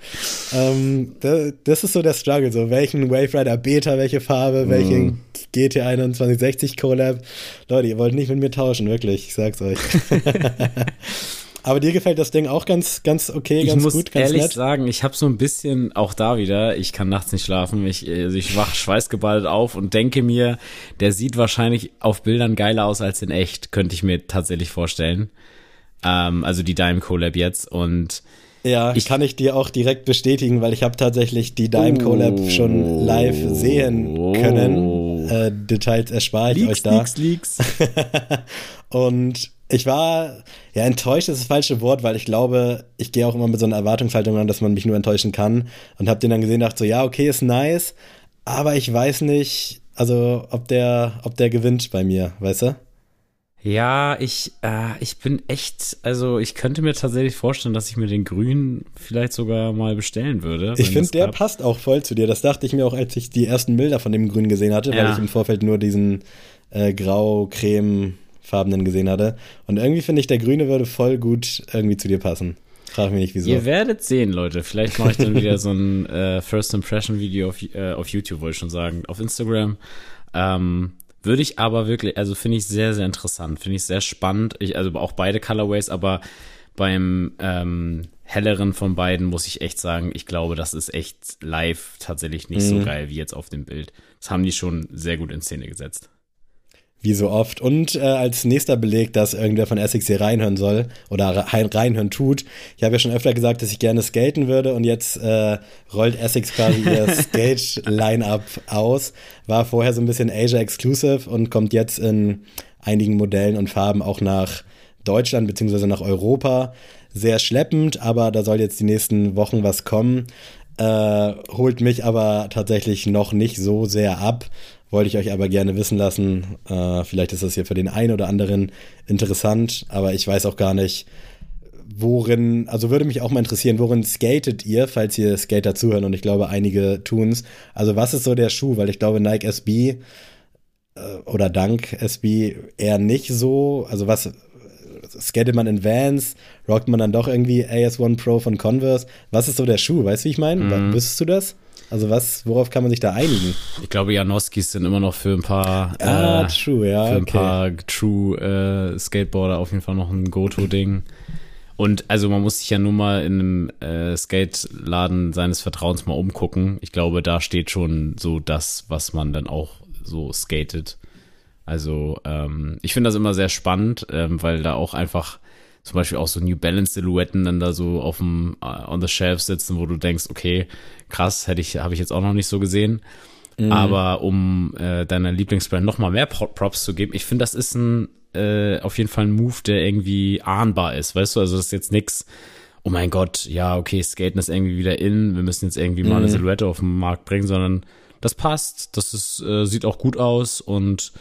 Speaker 1: Ähm, das, das, ist so der Struggle, so welchen Wave Rider Beta, welche Farbe, mm. welchen GT 2160 Collab. Leute, ihr wollt nicht mit mir tauschen, wirklich, ich sag's euch. Aber dir gefällt das Ding auch ganz, ganz okay, ganz
Speaker 2: ich muss
Speaker 1: gut, ganz
Speaker 2: ehrlich
Speaker 1: nett.
Speaker 2: sagen, ich habe so ein bisschen auch da wieder, ich kann nachts nicht schlafen, ich, also ich wach schweißgeballt auf und denke mir, der sieht wahrscheinlich auf Bildern geiler aus als in echt, könnte ich mir tatsächlich vorstellen. Ähm, also die Dime Collab jetzt und
Speaker 1: Ja, ich kann ich dir auch direkt bestätigen, weil ich habe tatsächlich die Dime Collab
Speaker 2: Oh.
Speaker 1: schon live sehen können. Äh, Details erspare ich euch da.
Speaker 2: Leaks, Leaks.
Speaker 1: Und ich war, ja, enttäuscht ist das falsche Wort, weil ich glaube, ich gehe auch immer mit so einer Erwartungshaltung an, dass man mich nur enttäuschen kann. Und habe den dann gesehen, dachte so, ja, okay, ist nice, aber ich weiß nicht, also ob der, ob der gewinnt bei mir, weißt du?
Speaker 2: Ja, ich, äh, ich bin echt, also ich könnte mir tatsächlich vorstellen, dass ich mir den grünen vielleicht sogar mal bestellen würde.
Speaker 1: Ich finde, der passt auch voll zu dir. Das dachte ich mir auch, als ich die ersten Bilder von dem Grün gesehen hatte, weil
Speaker 2: Ja.
Speaker 1: ich im Vorfeld nur diesen äh, grau-creme-farbenen gesehen hatte. Und irgendwie finde ich, der Grüne würde voll gut irgendwie zu dir passen. Frag mich nicht, wieso.
Speaker 2: Ihr werdet sehen, Leute. Vielleicht mache ich dann wieder so ein äh, First Impression Video auf, äh, auf YouTube, wollte ich schon sagen, auf Instagram. Ähm, würde ich aber wirklich, also finde ich sehr, sehr interessant, finde ich sehr spannend. Ich, also auch beide Colorways, aber beim ähm, helleren von beiden muss ich echt sagen, ich glaube, das ist echt live tatsächlich nicht so geil wie jetzt auf dem Bild. Das haben die schon sehr gut in Szene gesetzt.
Speaker 1: Wie so oft. Und äh, als nächster Beleg, dass irgendwer von Essex hier reinhören soll oder rein, reinhören tut. Ich habe ja schon öfter gesagt, dass ich gerne skaten würde und jetzt äh, rollt Essex quasi ihr Skate-Line-Up aus. War vorher so ein bisschen Asia-exclusive und kommt jetzt in einigen Modellen und Farben auch nach Deutschland beziehungsweise nach Europa. Sehr schleppend, aber da soll jetzt die nächsten Wochen was kommen. Äh, holt mich aber tatsächlich noch nicht so sehr ab. Wollte ich euch aber gerne wissen lassen. Äh, vielleicht ist das hier für den einen oder anderen interessant, aber ich weiß auch gar nicht, worin, also würde mich auch mal interessieren, worin skatet ihr, falls ihr Skater zuhören und ich glaube, einige tun's. Also was ist so der Schuh? Weil ich glaube, Nike SB äh, oder Dunk SB eher nicht so. Also was skatet man in Vans? Rockt man dann doch irgendwie AS1 Pro von Converse? Was ist so der Schuh? Weißt du, wie ich meine?
Speaker 2: Mhm.
Speaker 1: Wüsstest du das? Also was, worauf kann man sich da einigen?
Speaker 2: Ich glaube, Janoskis sind immer noch für ein paar,
Speaker 1: Ah,
Speaker 2: äh,
Speaker 1: true, ja.
Speaker 2: für ein
Speaker 1: okay.
Speaker 2: paar True äh, Skateboarder auf jeden Fall noch ein Go-To-Ding. Und also man muss sich ja nur mal in einem äh, Skate-Laden seines Vertrauens mal umgucken. Ich glaube, da steht schon so das, was man dann auch so skatet. Also ähm, ich finde das immer sehr spannend, ähm, weil da auch einfach zum Beispiel auch so New Balance Silhouetten dann da so auf dem äh, on the shelf sitzen, wo du denkst, okay, krass, hätte ich habe ich jetzt auch noch nicht so gesehen. Aber um äh, deiner Lieblingsbrand noch mal mehr Pro- Props zu geben, ich finde, das ist ein äh, auf jeden Fall ein Move, der irgendwie ahnbar ist, weißt du? Also das ist jetzt nix. Oh mein Gott, ja okay, Skaten ist irgendwie wieder in. Wir müssen jetzt irgendwie mal eine Silhouette auf den Markt bringen, sondern das passt. Das ist äh, sieht auch gut aus und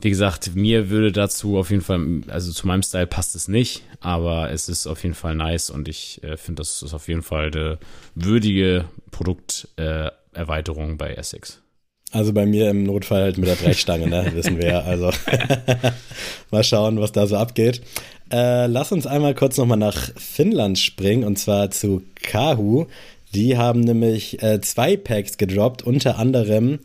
Speaker 2: wie gesagt, mir würde dazu auf jeden Fall, also zu meinem Style passt es nicht, aber es ist auf jeden Fall nice und ich äh, finde, das ist auf jeden Fall eine würdige Produkterweiterung äh, bei Essex.
Speaker 1: Also bei mir im Notfall halt mit der Brechstange, ne? Wissen wir ja. Also mal schauen, was da so abgeht. Äh, lass uns einmal kurz nochmal nach Finnland springen und zwar zu Kahu. Die haben nämlich äh, zwei Packs gedroppt, unter anderem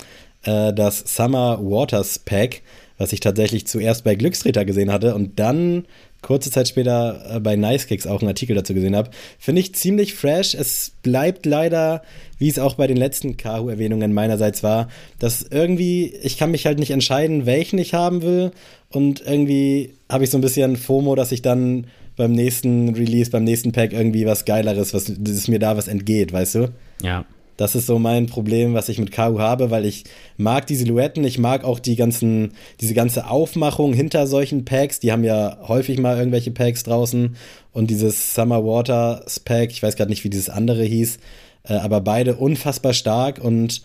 Speaker 1: äh, das Summer Waters Pack, was ich tatsächlich zuerst bei Glückstreter gesehen hatte und dann kurze Zeit später äh, bei Nice Kicks auch einen Artikel dazu gesehen habe. Finde ich ziemlich fresh. Es bleibt leider, wie es auch bei den letzten Kahu-Erwähnungen meinerseits war, dass irgendwie, ich kann mich halt nicht entscheiden, welchen ich haben will. Und irgendwie habe ich so ein bisschen FOMO, dass ich dann beim nächsten Release, beim nächsten Pack irgendwie was Geileres, was dass mir da was entgeht, weißt du?
Speaker 2: Ja.
Speaker 1: Das ist so mein Problem, was ich mit Kahu habe, weil ich mag die Silhouetten, ich mag auch die ganzen, diese ganze Aufmachung hinter solchen Packs. Die haben ja häufig mal irgendwelche Packs draußen und dieses Summer Waters Pack, ich weiß gerade nicht, wie dieses andere hieß, äh, aber beide unfassbar stark und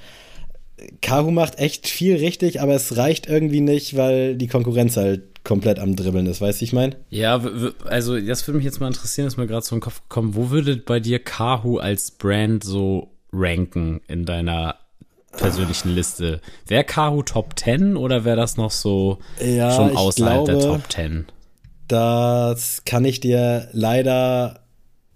Speaker 1: Kahu macht echt viel richtig, aber es reicht irgendwie nicht, weil die Konkurrenz halt komplett am Dribbeln ist, weißt du, ich meine?
Speaker 2: Ja, also das würde mich jetzt mal interessieren, ist mir gerade so den Kopf gekommen. Wo würde bei dir Kahu als Brand so ranken in deiner persönlichen Liste? Wäre Kahu Top 10 oder wäre das noch so
Speaker 1: Ja,
Speaker 2: schon außerhalb der
Speaker 1: glaube-
Speaker 2: Top 10?
Speaker 1: Das kann ich dir leider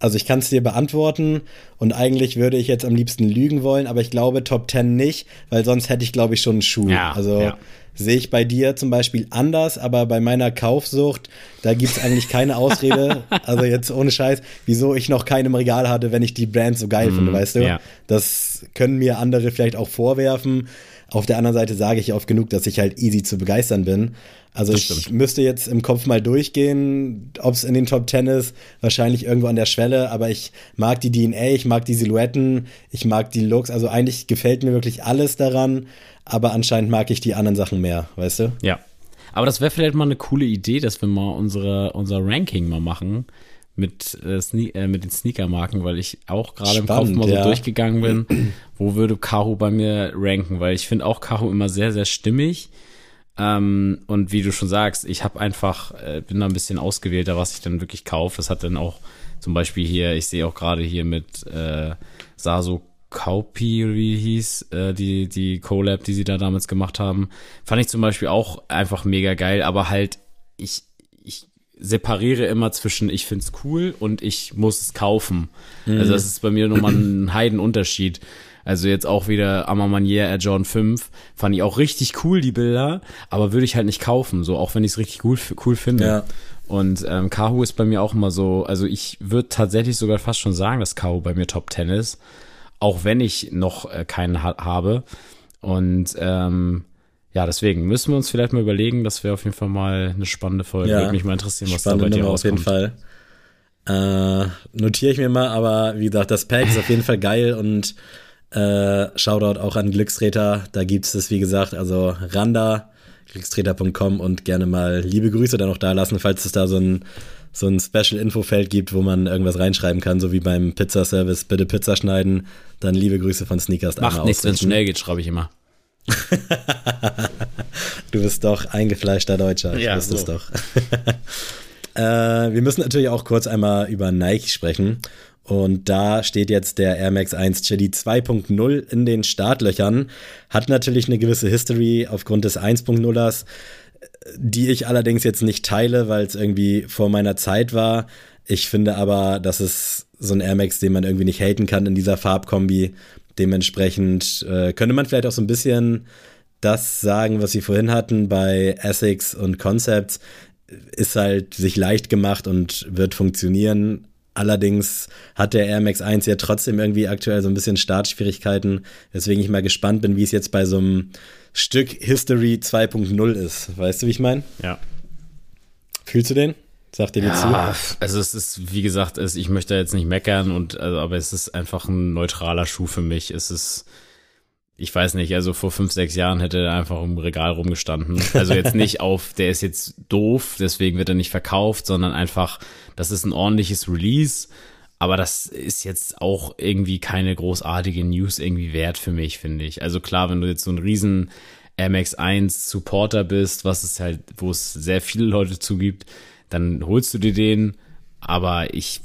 Speaker 1: also ich kann es dir beantworten und eigentlich würde ich jetzt am liebsten lügen wollen, aber ich glaube Top 10 nicht, weil sonst hätte ich, glaube ich, schon einen Schuh. Ja, also ja. Sehe ich bei dir zum Beispiel anders, aber bei meiner Kaufsucht, da gibt es eigentlich keine Ausrede. also jetzt ohne Scheiß, wieso ich noch keinen im Regal hatte, wenn ich die Brand so geil mm, finde, weißt du? Ja. Das können mir andere vielleicht auch vorwerfen. Auf der anderen Seite sage ich oft genug, dass ich halt easy zu begeistern bin. Also das ich stimmt. müsste jetzt im Kopf mal durchgehen, ob es in den Top Ten ist, wahrscheinlich irgendwo an der Schwelle, aber ich mag die DNA, ich mag die Silhouetten, ich mag die Looks, also eigentlich gefällt mir wirklich alles daran, aber anscheinend mag ich die anderen Sachen mehr, weißt du?
Speaker 2: Ja. Aber das wäre vielleicht mal eine coole Idee, dass wir mal unsere, unser Ranking mal machen mit, äh, Sne äh, mit den Sneaker-Marken, weil ich auch gerade im Kopf mal so ja. durchgegangen bin, wo würde Kahu bei mir ranken, weil ich finde auch Kahu immer sehr, sehr stimmig ähm, und wie du schon sagst, ich habe einfach, äh, bin da ein bisschen ausgewählter, was ich dann wirklich kaufe. Das hat dann auch zum Beispiel hier, ich sehe auch gerade hier mit äh, Saso Kaupi, wie hieß, äh, die, die Collab, die sie da damals gemacht haben, fand ich zum Beispiel auch einfach mega geil, aber halt, ich, ich separiere immer zwischen ich find's cool und ich muss es kaufen. Mhm. Also das ist bei mir nochmal ein Heidenunterschied. Also jetzt auch wieder Amamanier Air John 5. Fand ich auch richtig cool, die Bilder, aber würde ich halt nicht kaufen, so auch wenn ich es richtig cool, cool finde. Ja. Und ähm, Kahu ist bei mir auch immer so, also ich würde tatsächlich sogar fast schon sagen, dass Kahu bei mir Top 10 ist, auch wenn ich noch äh, keinen ha habe. Und ähm, ja, deswegen müssen wir uns vielleicht mal überlegen, das wäre auf jeden Fall mal eine spannende Folge. Ja, Würde mich mal interessieren, was da bei dir rauskommt.
Speaker 1: Auf jeden Fall. Äh, notiere ich mir mal, aber wie gesagt, das Pack ist auf jeden Fall geil und äh, Shoutout auch an Glückstreter. Da gibt es das, wie gesagt, also Randa, glückstreter.com und gerne mal liebe Grüße dann noch da lassen, falls es da so ein, so ein Special-Info-Feld gibt, wo man irgendwas reinschreiben kann, so wie beim Pizzaservice, bitte Pizza schneiden. Dann liebe Grüße von Sneakers.
Speaker 2: Macht nichts, wenn es schnell geht, schreibe ich immer.
Speaker 1: du bist doch eingefleischter Deutscher. Ja, wusste so. es doch. äh, wir müssen natürlich auch kurz einmal über Nike sprechen. Und da steht jetzt der Air Max 1 Chili 2.0 in den Startlöchern. Hat natürlich eine gewisse History aufgrund des 1.0ers, die ich allerdings jetzt nicht teile, weil es irgendwie vor meiner Zeit war. Ich finde aber, dass es so ein Air Max, den man irgendwie nicht haten kann in dieser Farbkombi. Dementsprechend äh, könnte man vielleicht auch so ein bisschen das sagen, was sie vorhin hatten bei Essex und Concepts. Ist halt sich leicht gemacht und wird funktionieren. Allerdings hat der Air Max 1 ja trotzdem irgendwie aktuell so ein bisschen Startschwierigkeiten, weswegen ich mal gespannt bin, wie es jetzt bei so einem Stück History 2.0 ist. Weißt du, wie ich meine?
Speaker 2: Ja.
Speaker 1: Fühlst du den? Sagt dir ja,
Speaker 2: zu? Also es ist, wie gesagt, es, ich möchte jetzt nicht meckern und also, aber es ist einfach ein neutraler Schuh für mich. Es ist ich weiß nicht, also vor fünf, sechs Jahren hätte er einfach im Regal rumgestanden. Also jetzt nicht auf, der ist jetzt doof, deswegen wird er nicht verkauft, sondern einfach, das ist ein ordentliches Release. Aber das ist jetzt auch irgendwie keine großartige News irgendwie wert für mich, finde ich. Also klar, wenn du jetzt so ein riesen MX1 Supporter bist, was es halt, wo es sehr viele Leute zugibt, dann holst du dir den. Aber ich,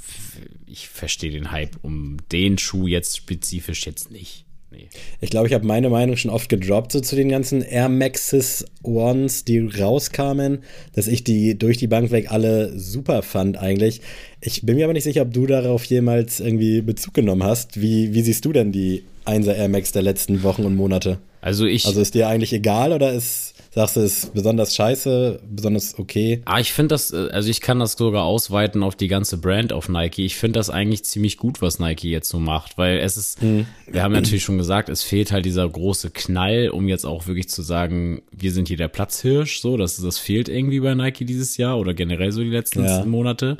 Speaker 2: ich verstehe den Hype um den Schuh jetzt spezifisch jetzt nicht.
Speaker 1: Nee. Ich glaube, ich habe meine Meinung schon oft gedroppt, so zu den ganzen Air Maxes Ones, die rauskamen, dass ich die durch die Bank weg alle super fand eigentlich. Ich bin mir aber nicht sicher, ob du darauf jemals irgendwie Bezug genommen hast. Wie, wie siehst du denn die 1er Air Max der letzten Wochen und Monate?
Speaker 2: Also ich.
Speaker 1: Also ist dir eigentlich egal oder ist Sagst du, es ist besonders scheiße, besonders okay?
Speaker 2: Ah, ich finde das, äh, also ich kann das sogar ausweiten auf die ganze Brand auf Nike. Ich finde das eigentlich ziemlich gut, was Nike jetzt so macht, weil es ist, hm. wir haben natürlich schon gesagt, es fehlt halt dieser große Knall, um jetzt auch wirklich zu sagen, wir sind hier der Platzhirsch, so, das, das fehlt irgendwie bei Nike dieses Jahr oder generell so die letzten ja. Monate.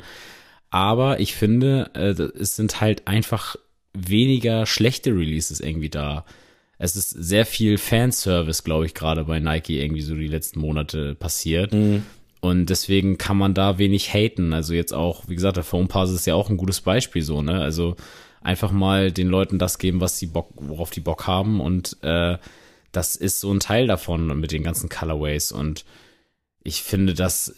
Speaker 2: Aber ich finde, äh, es sind halt einfach weniger schlechte Releases irgendwie da es ist sehr viel Fanservice, glaube ich, gerade bei Nike irgendwie so die letzten Monate passiert. Mhm. Und deswegen kann man da wenig haten. Also jetzt auch, wie gesagt, der Phone Pass ist ja auch ein gutes Beispiel so, ne? Also einfach mal den Leuten das geben, was sie Bock, worauf die Bock haben. Und äh, das ist so ein Teil davon mit den ganzen Colorways. Und ich finde, dass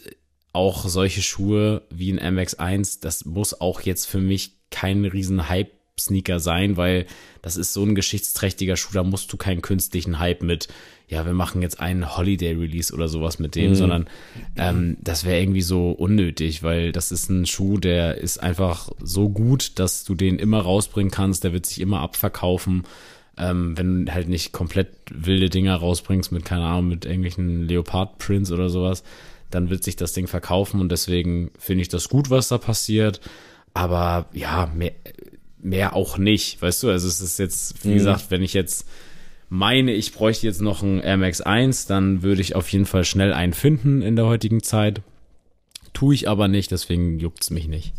Speaker 2: auch solche Schuhe wie ein MX1, das muss auch jetzt für mich kein riesen Hype Sneaker sein, weil das ist so ein geschichtsträchtiger Schuh, da musst du keinen künstlichen Hype mit, ja, wir machen jetzt einen Holiday-Release oder sowas mit dem, mhm. sondern ähm, das wäre irgendwie so unnötig, weil das ist ein Schuh, der ist einfach so gut, dass du den immer rausbringen kannst, der wird sich immer abverkaufen. Ähm, wenn du halt nicht komplett wilde Dinger rausbringst mit, keine Ahnung, mit irgendwelchen Leopard-Prints oder sowas, dann wird sich das Ding verkaufen und deswegen finde ich das gut, was da passiert. Aber ja, mehr, mehr auch nicht, weißt du? Also es ist jetzt, wie mhm. gesagt, wenn ich jetzt meine, ich bräuchte jetzt noch einen Air Max 1, dann würde ich auf jeden Fall schnell einen finden in der heutigen Zeit. Tue ich aber nicht, deswegen juckt es mich nicht.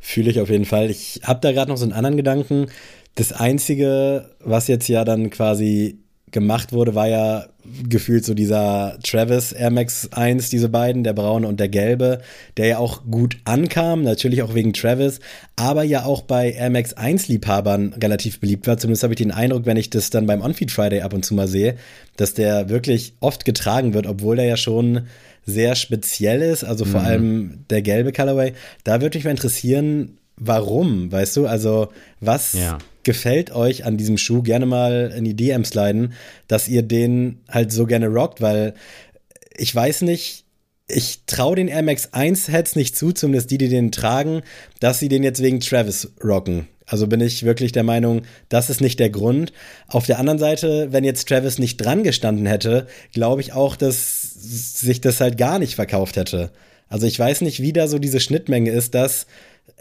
Speaker 1: Fühle ich auf jeden Fall. Ich habe da gerade noch so einen anderen Gedanken. Das Einzige, was jetzt ja dann quasi gemacht wurde, war ja gefühlt so dieser Travis Air Max 1, diese beiden, der braune und der gelbe, der ja auch gut ankam, natürlich auch wegen Travis, aber ja auch bei Air Max 1 Liebhabern relativ beliebt war. Zumindest habe ich den Eindruck, wenn ich das dann beim On-Feed Friday ab und zu mal sehe, dass der wirklich oft getragen wird, obwohl der ja schon sehr speziell ist, also vor mhm. allem der gelbe Colorway. Da würde mich mal interessieren, warum, weißt du? Also, was ja gefällt euch an diesem Schuh? Gerne mal in die DMs leiden, dass ihr den halt so gerne rockt, weil ich weiß nicht, ich traue den Air Max 1 Heads nicht zu, zumindest die, die den tragen, dass sie den jetzt wegen Travis rocken. Also bin ich wirklich der Meinung, das ist nicht der Grund. Auf der anderen Seite, wenn jetzt Travis nicht dran gestanden hätte, glaube ich auch, dass sich das halt gar nicht verkauft hätte. Also ich weiß nicht, wie da so diese Schnittmenge ist, dass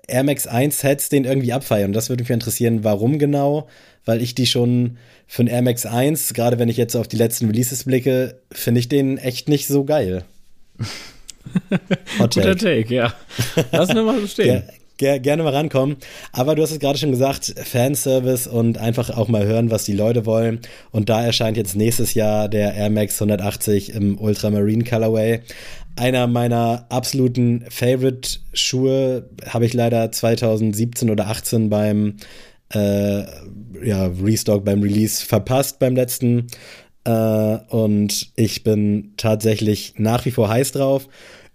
Speaker 1: Air Max 1 Sets den irgendwie abfeiern. Und das würde mich interessieren, warum genau, weil ich die schon für ein Air Max 1, gerade wenn ich jetzt auf die letzten Releases blicke, finde ich den echt nicht so geil.
Speaker 2: Hot Guter Take, ja. Lass wir mal so stehen.
Speaker 1: Ger gerne mal rankommen. Aber du hast es gerade schon gesagt, Fanservice und einfach auch mal hören, was die Leute wollen. Und da erscheint jetzt nächstes Jahr der Air Max 180 im Ultramarine Colorway einer meiner absoluten Favorite-Schuhe habe ich leider 2017 oder 18 beim äh, ja, Restock, beim Release verpasst beim letzten. Äh, und ich bin tatsächlich nach wie vor heiß drauf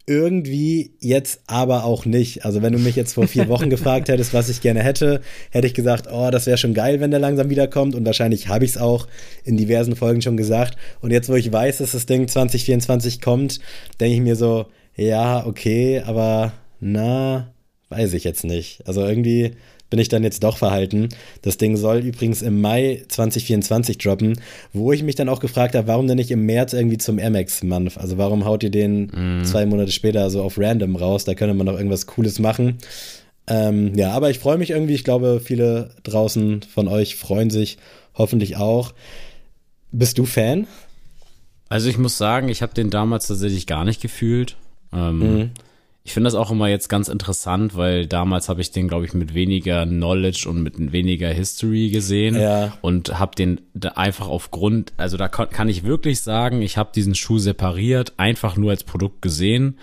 Speaker 1: irgendwie jetzt aber auch nicht. Also wenn du mich jetzt vor vier Wochen gefragt hättest, was ich gerne hätte, hätte ich gesagt, oh, das wäre schon geil, wenn der langsam wiederkommt. Und wahrscheinlich habe ich es auch in diversen Folgen schon gesagt. Und jetzt, wo ich weiß, dass das Ding 2024 kommt, denke ich mir so, ja, okay, aber na, weiß ich jetzt nicht. Also irgendwie bin ich dann jetzt doch verhalten. Das Ding soll übrigens im Mai 2024 droppen, wo ich mich dann auch gefragt habe, warum denn nicht im März irgendwie zum Air Max Month? Also warum haut ihr den mm. zwei Monate später so auf random raus? Da könnte man noch irgendwas Cooles machen. Ähm, ja, aber ich freue mich irgendwie. Ich glaube, viele draußen von euch freuen sich hoffentlich auch. Bist du Fan?
Speaker 2: Also ich muss sagen, ich habe den damals tatsächlich gar nicht gefühlt. Ähm, mhm. Ich finde das auch immer jetzt ganz interessant, weil damals habe ich den, glaube ich, mit weniger Knowledge und mit weniger History gesehen ja. und habe den einfach aufgrund, also da kann, kann ich wirklich sagen, ich habe diesen Schuh separiert, einfach nur als Produkt gesehen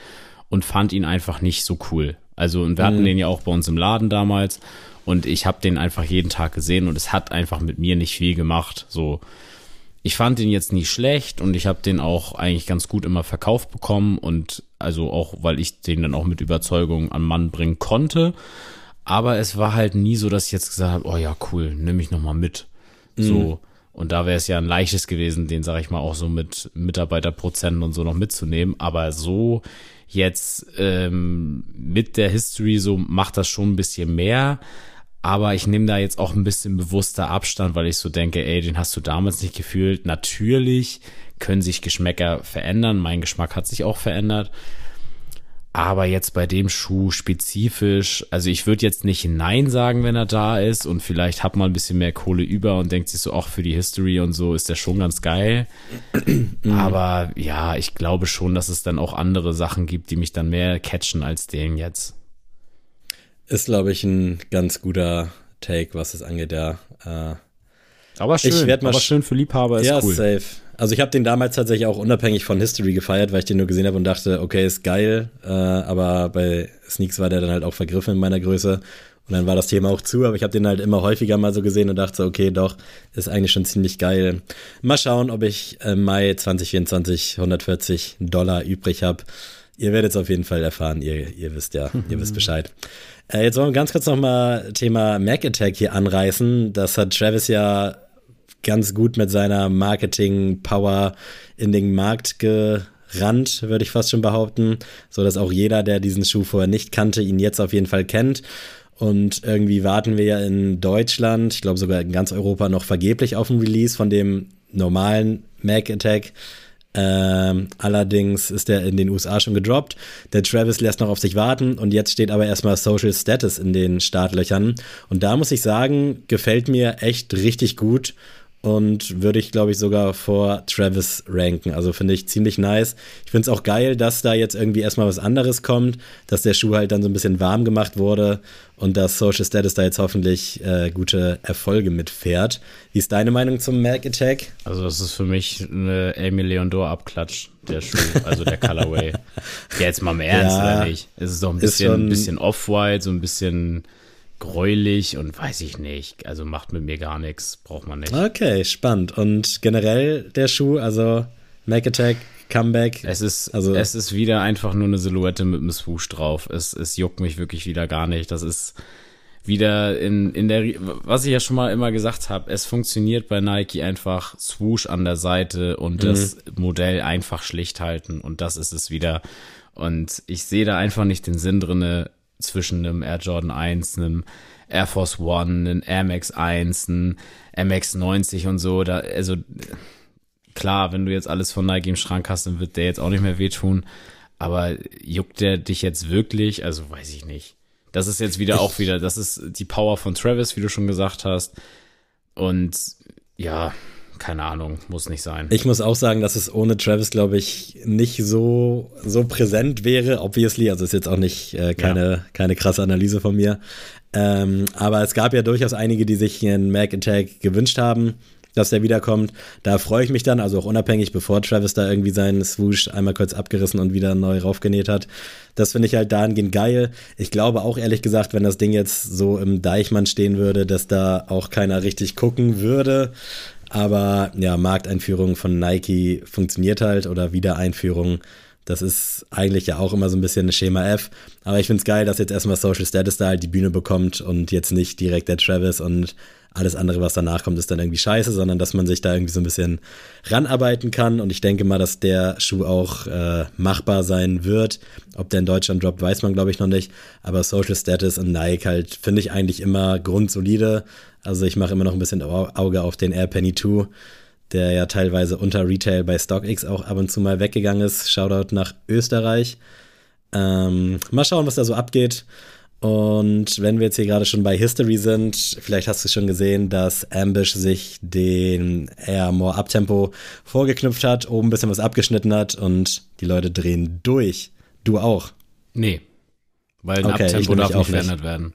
Speaker 2: und fand ihn einfach nicht so cool. Also und wir hatten mhm. den ja auch bei uns im Laden damals und ich habe den einfach jeden Tag gesehen und es hat einfach mit mir nicht viel gemacht. So, ich fand den jetzt nicht schlecht und ich habe den auch eigentlich ganz gut immer verkauft bekommen und also auch, weil ich den dann auch mit Überzeugung an Mann bringen konnte. Aber es war halt nie so, dass ich jetzt gesagt habe, oh ja, cool, nimm ich nochmal mit. Mhm. So. Und da wäre es ja ein leichtes gewesen, den, sage ich mal, auch so mit Mitarbeiterprozenten und so noch mitzunehmen. Aber so jetzt ähm, mit der History so macht das schon ein bisschen mehr. Aber ich nehme da jetzt auch ein bisschen bewusster Abstand, weil ich so denke, ey, den hast du damals nicht gefühlt. Natürlich können sich Geschmäcker verändern. Mein Geschmack hat sich auch verändert. Aber jetzt bei dem Schuh spezifisch, also ich würde jetzt nicht Nein sagen, wenn er da ist und vielleicht hat man ein bisschen mehr Kohle über und denkt sich so, auch für die History und so ist der schon ganz geil. Aber ja, ich glaube schon, dass es dann auch andere Sachen gibt, die mich dann mehr catchen als den jetzt.
Speaker 1: Ist, glaube ich, ein ganz guter Take, was es angeht, ja. Äh,
Speaker 2: aber schön, ich mal aber schön für Liebhaber ist
Speaker 1: ja,
Speaker 2: cool.
Speaker 1: safe. Also ich habe den damals tatsächlich auch unabhängig von History gefeiert, weil ich den nur gesehen habe und dachte, okay, ist geil, äh, aber bei Sneaks war der dann halt auch vergriffen in meiner Größe und dann war das Thema auch zu, aber ich habe den halt immer häufiger mal so gesehen und dachte, okay, doch, ist eigentlich schon ziemlich geil. Mal schauen, ob ich im Mai 2024 140 Dollar übrig habe. Ihr werdet es auf jeden Fall erfahren, ihr, ihr wisst ja, ihr wisst Bescheid. Äh, jetzt wollen wir ganz kurz nochmal Thema Mac Attack hier anreißen. Das hat Travis ja ganz gut mit seiner Marketing-Power in den Markt gerannt, würde ich fast schon behaupten. So dass auch jeder, der diesen Schuh vorher nicht kannte, ihn jetzt auf jeden Fall kennt. Und irgendwie warten wir ja in Deutschland, ich glaube sogar in ganz Europa noch vergeblich auf ein Release von dem normalen Mac Attack. Ähm, allerdings ist der in den USA schon gedroppt. Der Travis lässt noch auf sich warten und jetzt steht aber erstmal Social Status in den Startlöchern. Und da muss ich sagen, gefällt mir echt richtig gut und würde ich, glaube ich, sogar vor Travis ranken. Also finde ich ziemlich nice. Ich finde es auch geil, dass da jetzt irgendwie erstmal was anderes kommt, dass der Schuh halt dann so ein bisschen warm gemacht wurde und dass Social Status da jetzt hoffentlich äh, gute Erfolge mitfährt. Wie ist deine Meinung zum Mac Attack?
Speaker 2: Also das ist für mich eine Amy Leondor Abklatsch, der Schuh, also der Colorway. ja, jetzt mal im Ernst, ja, oder nicht? Es ist doch ein bisschen, ein bisschen Off-White, so ein bisschen gräulich und weiß ich nicht. Also macht mit mir gar nichts, braucht man nicht.
Speaker 1: Okay, spannend. Und generell der Schuh, also Mac Attack, Comeback.
Speaker 2: Es ist, also es ist wieder einfach nur eine Silhouette mit einem Swoosh drauf. Es, es juckt mich wirklich wieder gar nicht. Das ist wieder in, in der, was ich ja schon mal immer gesagt habe, es funktioniert bei Nike einfach Swoosh an der Seite und mhm. das Modell einfach schlicht halten und das ist es wieder. Und ich sehe da einfach nicht den Sinn drinne, zwischen einem Air Jordan 1, einem Air Force One, einem Air Max 1, einem MX 90 und so. Da, also klar, wenn du jetzt alles von Nike im Schrank hast, dann wird der jetzt auch nicht mehr wehtun. Aber juckt der dich jetzt wirklich? Also weiß ich nicht. Das ist jetzt wieder auch wieder, das ist die Power von Travis, wie du schon gesagt hast. Und ja, keine Ahnung, muss nicht sein.
Speaker 1: Ich muss auch sagen, dass es ohne Travis, glaube ich, nicht so, so präsent wäre, obviously. Also ist jetzt auch nicht äh, keine, ja. keine krasse Analyse von mir. Ähm, aber es gab ja durchaus einige, die sich einen Mac Attack gewünscht haben, dass der wiederkommt. Da freue ich mich dann, also auch unabhängig, bevor Travis da irgendwie seinen Swoosh einmal kurz abgerissen und wieder neu raufgenäht hat. Das finde ich halt dahingehend geil. Ich glaube auch ehrlich gesagt, wenn das Ding jetzt so im Deichmann stehen würde, dass da auch keiner richtig gucken würde. Aber ja, Markteinführung von Nike funktioniert halt oder Wiedereinführung. Das ist eigentlich ja auch immer so ein bisschen ein Schema F. Aber ich finde es geil, dass jetzt erstmal Social Status da halt die Bühne bekommt und jetzt nicht direkt der Travis und alles andere, was danach kommt, ist dann irgendwie scheiße, sondern dass man sich da irgendwie so ein bisschen ranarbeiten kann. Und ich denke mal, dass der Schuh auch äh, machbar sein wird. Ob der in Deutschland droppt, weiß man, glaube ich, noch nicht. Aber Social Status und Nike halt finde ich eigentlich immer grundsolide. Also ich mache immer noch ein bisschen Auge auf den Air Penny 2, der ja teilweise unter Retail bei StockX auch ab und zu mal weggegangen ist. Shoutout nach Österreich. Ähm, mal schauen, was da so abgeht. Und wenn wir jetzt hier gerade schon bei History sind, vielleicht hast du schon gesehen, dass Ambush sich den Air More Uptempo vorgeknüpft hat, oben ein bisschen was abgeschnitten hat und die Leute drehen durch. Du auch?
Speaker 2: Nee. Weil ein okay, Uptempo darf nicht verändert werden.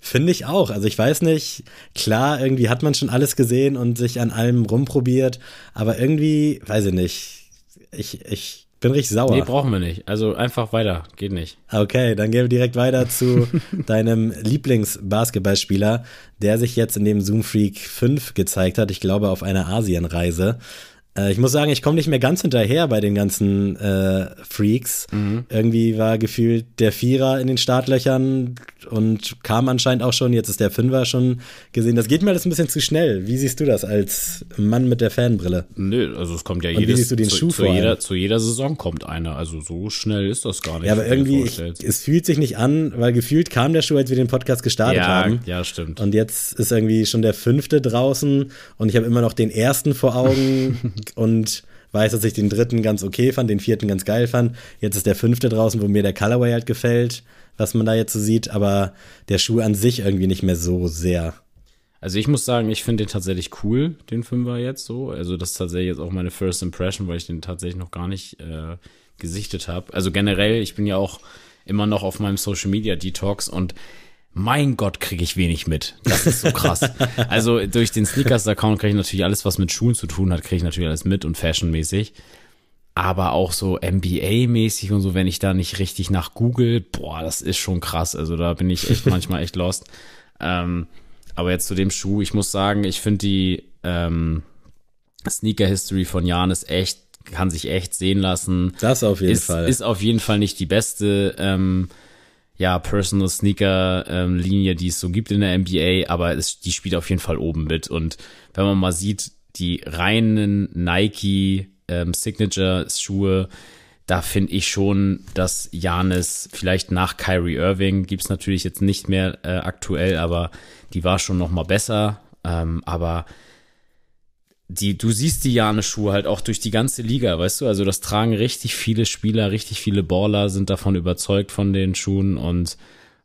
Speaker 1: Finde ich auch. Also ich weiß nicht, klar, irgendwie hat man schon alles gesehen und sich an allem rumprobiert, aber irgendwie, weiß ich nicht. Ich, ich bin richtig sauer.
Speaker 2: Nee, brauchen wir nicht. Also einfach weiter, geht nicht.
Speaker 1: Okay, dann gehen wir direkt weiter zu deinem Lieblingsbasketballspieler, der sich jetzt in dem Zoom Freak 5 gezeigt hat, ich glaube auf einer Asienreise. Äh, ich muss sagen, ich komme nicht mehr ganz hinterher bei den ganzen äh, Freaks. Mhm. Irgendwie war gefühlt der Vierer in den Startlöchern und kam anscheinend auch schon. Jetzt ist der Fünfer schon gesehen. Das geht mir alles ein bisschen zu schnell. Wie siehst du das als Mann mit der Fanbrille?
Speaker 2: Nö, also es kommt ja
Speaker 1: jedes, wie siehst du den
Speaker 2: zu,
Speaker 1: Schuh
Speaker 2: zu, jeder, zu jeder Saison kommt einer. Also so schnell ist das gar nicht.
Speaker 1: Ja, aber irgendwie, ich, es fühlt sich nicht an, weil gefühlt kam der Schuh, als wir den Podcast gestartet
Speaker 2: ja,
Speaker 1: haben.
Speaker 2: Ja, stimmt.
Speaker 1: Und jetzt ist irgendwie schon der fünfte draußen und ich habe immer noch den ersten vor Augen und weiß, dass ich den dritten ganz okay fand, den vierten ganz geil fand. Jetzt ist der fünfte draußen, wo mir der Colorway halt gefällt, was man da jetzt so sieht, aber der Schuh an sich irgendwie nicht mehr so sehr.
Speaker 2: Also ich muss sagen, ich finde den tatsächlich cool, den Fünfer jetzt so. Also das ist tatsächlich jetzt auch meine First Impression, weil ich den tatsächlich noch gar nicht äh, gesichtet habe. Also generell, ich bin ja auch immer noch auf meinem Social Media Detox und mein Gott, kriege ich wenig mit. Das ist so krass. also durch den Sneakers-Account kriege ich natürlich alles, was mit Schuhen zu tun hat, kriege ich natürlich alles mit und fashionmäßig. Aber auch so MBA-mäßig und so, wenn ich da nicht richtig nach Google, boah, das ist schon krass. Also da bin ich echt manchmal echt lost. Ähm, aber jetzt zu dem Schuh, ich muss sagen, ich finde die ähm, Sneaker-History von Jan ist echt, kann sich echt sehen lassen.
Speaker 1: Das auf jeden
Speaker 2: ist,
Speaker 1: Fall.
Speaker 2: Ist auf jeden Fall nicht die beste. Ähm, ja, Personal Sneaker ähm, die es so gibt in der NBA, aber es, die spielt auf jeden Fall oben mit. Und wenn man mal sieht, die reinen Nike ähm, Signature Schuhe, da finde ich schon, dass Janis vielleicht nach Kyrie Irving gibt's natürlich jetzt nicht mehr äh, aktuell, aber die war schon noch mal besser. Ähm, aber die, du siehst die Jane-Schuhe halt auch durch die ganze Liga, weißt du? Also das tragen richtig viele Spieler, richtig viele Baller sind davon überzeugt von den Schuhen und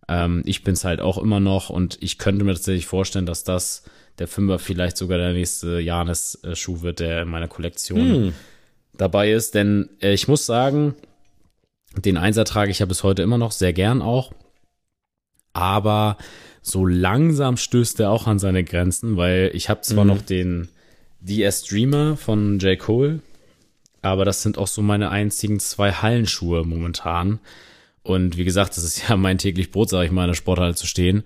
Speaker 2: ähm, ich bin's halt auch immer noch und ich könnte mir tatsächlich vorstellen, dass das der Fünfer vielleicht sogar der nächste Janis-Schuh wird, der in meiner Kollektion hm. Dabei ist. Denn äh, ich muss sagen, den Einser trage ich ja bis heute immer noch sehr gern auch. Aber so langsam stößt er auch an seine Grenzen, weil ich habe zwar mhm. noch den The Streamer von J. Cole. Aber das sind auch so meine einzigen zwei Hallenschuhe momentan. Und wie gesagt, das ist ja mein täglich Brot, sage ich mal, in der Sporthalle zu stehen.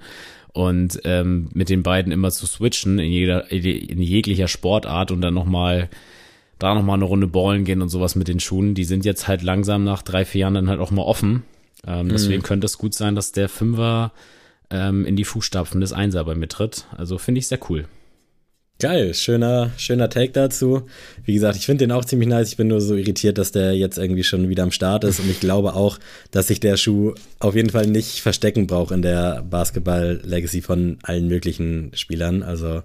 Speaker 2: Und ähm, mit den beiden immer zu switchen in, jeder, in jeglicher Sportart und dann nochmal da nochmal eine Runde ballen gehen und sowas mit den Schuhen. Die sind jetzt halt langsam nach drei, vier Jahren dann halt auch mal offen. Ähm, deswegen mhm. könnte es gut sein, dass der Fünfer ähm, in die Fußstapfen des Einser bei mir tritt. Also finde ich sehr cool.
Speaker 1: Geil, schöner, schöner Take dazu. Wie gesagt, ich finde den auch ziemlich nice. Ich bin nur so irritiert, dass der jetzt irgendwie schon wieder am Start ist. Und ich glaube auch, dass sich der Schuh auf jeden Fall nicht verstecken braucht in der Basketball-Legacy von allen möglichen Spielern. Also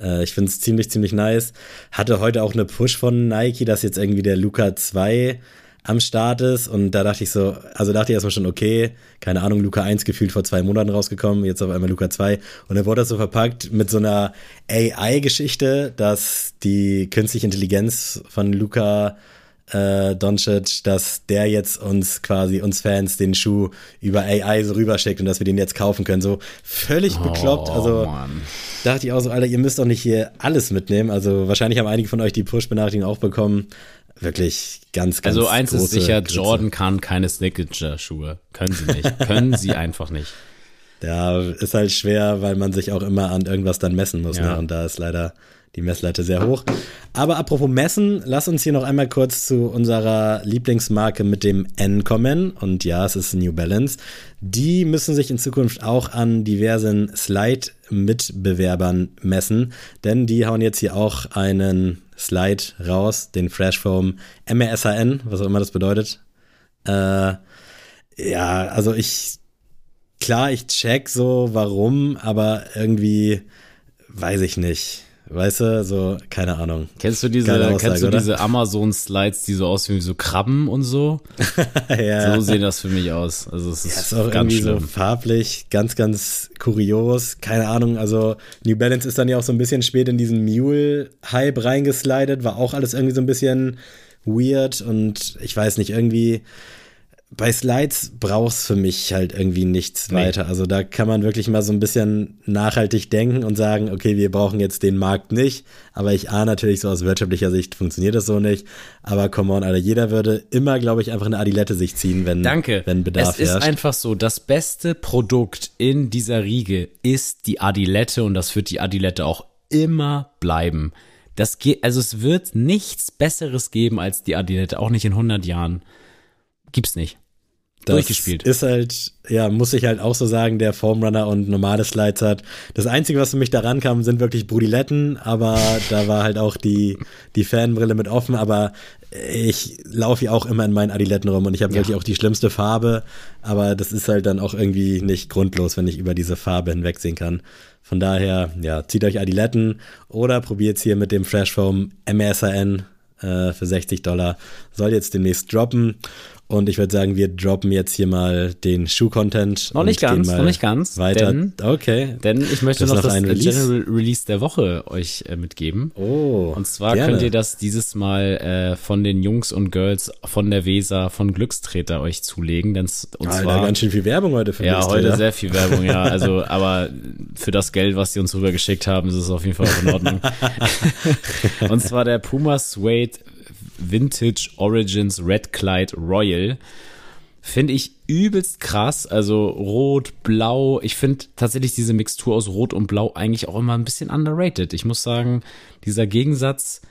Speaker 1: äh, ich finde es ziemlich, ziemlich nice. Hatte heute auch eine Push von Nike, dass jetzt irgendwie der Luca 2 am Start ist. Und da dachte ich so, also dachte ich erstmal schon, okay, keine Ahnung, Luca 1 gefühlt vor zwei Monaten rausgekommen, jetzt auf einmal Luca 2. Und dann wurde das so verpackt mit so einer AI-Geschichte, dass die künstliche Intelligenz von Luca äh, Doncic, dass der jetzt uns quasi, uns Fans, den Schuh über AI so rüberschickt und dass wir den jetzt kaufen können. So völlig oh, bekloppt. Also Mann. dachte ich auch so, Alter, ihr müsst doch nicht hier alles mitnehmen. Also wahrscheinlich haben einige von euch die Push-Benachrichtigung auch bekommen wirklich ganz, ganz
Speaker 2: Also eins ist sicher, Grütze. Jordan kann keine Signature-Schuhe. Können sie nicht. Können sie einfach nicht.
Speaker 1: Ja, ist halt schwer, weil man sich auch immer an irgendwas dann messen muss. Ja. Ne? Und da ist leider die Messlatte sehr hoch. Aber apropos Messen, lass uns hier noch einmal kurz zu unserer Lieblingsmarke mit dem N kommen. Und ja, es ist New Balance. Die müssen sich in Zukunft auch an diversen Slide-Mitbewerbern messen, denn die hauen jetzt hier auch einen Slide raus, den Fresh Foam MRSAN, was auch immer das bedeutet. Äh, ja, also ich, klar, ich check so, warum, aber irgendwie weiß ich nicht. Weißt du, so, keine Ahnung.
Speaker 2: Kennst du diese, Aussage, kennst du diese Amazon-Slides, die so aussehen wie so Krabben und so? ja. So sehen das für mich aus. Also es ist, ja, ist auch ganz irgendwie schlimm. so
Speaker 1: farblich, ganz, ganz kurios. Keine Ahnung, also New Balance ist dann ja auch so ein bisschen spät in diesen Mule-Hype reingeslidet, war auch alles irgendwie so ein bisschen weird und ich weiß nicht, irgendwie bei Slides brauchst für mich halt irgendwie nichts nee. weiter. Also da kann man wirklich mal so ein bisschen nachhaltig denken und sagen, okay, wir brauchen jetzt den Markt nicht. Aber ich ahne natürlich so aus wirtschaftlicher Sicht funktioniert das so nicht. Aber come on, Alter, jeder würde immer, glaube ich, einfach eine Adilette sich ziehen, wenn,
Speaker 2: Danke.
Speaker 1: wenn Bedarf
Speaker 2: Es ist einfach so, das beste Produkt in dieser Riege ist die Adilette und das wird die Adilette auch immer bleiben. Das geht, also es wird nichts Besseres geben als die Adilette, auch nicht in 100 Jahren. Gibt's nicht.
Speaker 1: Das durchgespielt. Ist halt, ja, muss ich halt auch so sagen, der Formrunner und normale Slides hat. Das Einzige, was für mich daran kam, sind wirklich Brudiletten, aber da war halt auch die, die Fanbrille mit offen, aber ich laufe ja auch immer in meinen Adiletten rum und ich habe ja. wirklich auch die schlimmste Farbe, aber das ist halt dann auch irgendwie nicht grundlos, wenn ich über diese Farbe hinwegsehen kann. Von daher, ja, zieht euch Adiletten oder probiert hier mit dem Fresh Foam MSRN äh, für 60 Dollar. Soll jetzt demnächst droppen. Und ich würde sagen, wir droppen jetzt hier mal den Schuh-Content.
Speaker 2: Noch nicht ganz, noch nicht ganz.
Speaker 1: Weiter.
Speaker 2: Denn,
Speaker 1: okay.
Speaker 2: Denn ich möchte das noch, noch das Release? General Release der Woche euch äh, mitgeben.
Speaker 1: Oh.
Speaker 2: Und zwar gerne. könnt ihr das dieses Mal äh, von den Jungs und Girls von der Weser von Glückstreter euch zulegen. Denn und
Speaker 1: Alter, zwar ganz schön viel Werbung heute
Speaker 2: für Ja, heute sehr viel Werbung, ja. Also, aber für das Geld, was die uns rübergeschickt haben, ist es auf jeden Fall auch in Ordnung. und zwar der Puma Suede Vintage Origins Red Clyde Royal. Finde ich übelst krass. Also rot, blau. Ich finde tatsächlich diese Mixtur aus rot und blau eigentlich auch immer ein bisschen underrated. Ich muss sagen, dieser Gegensatz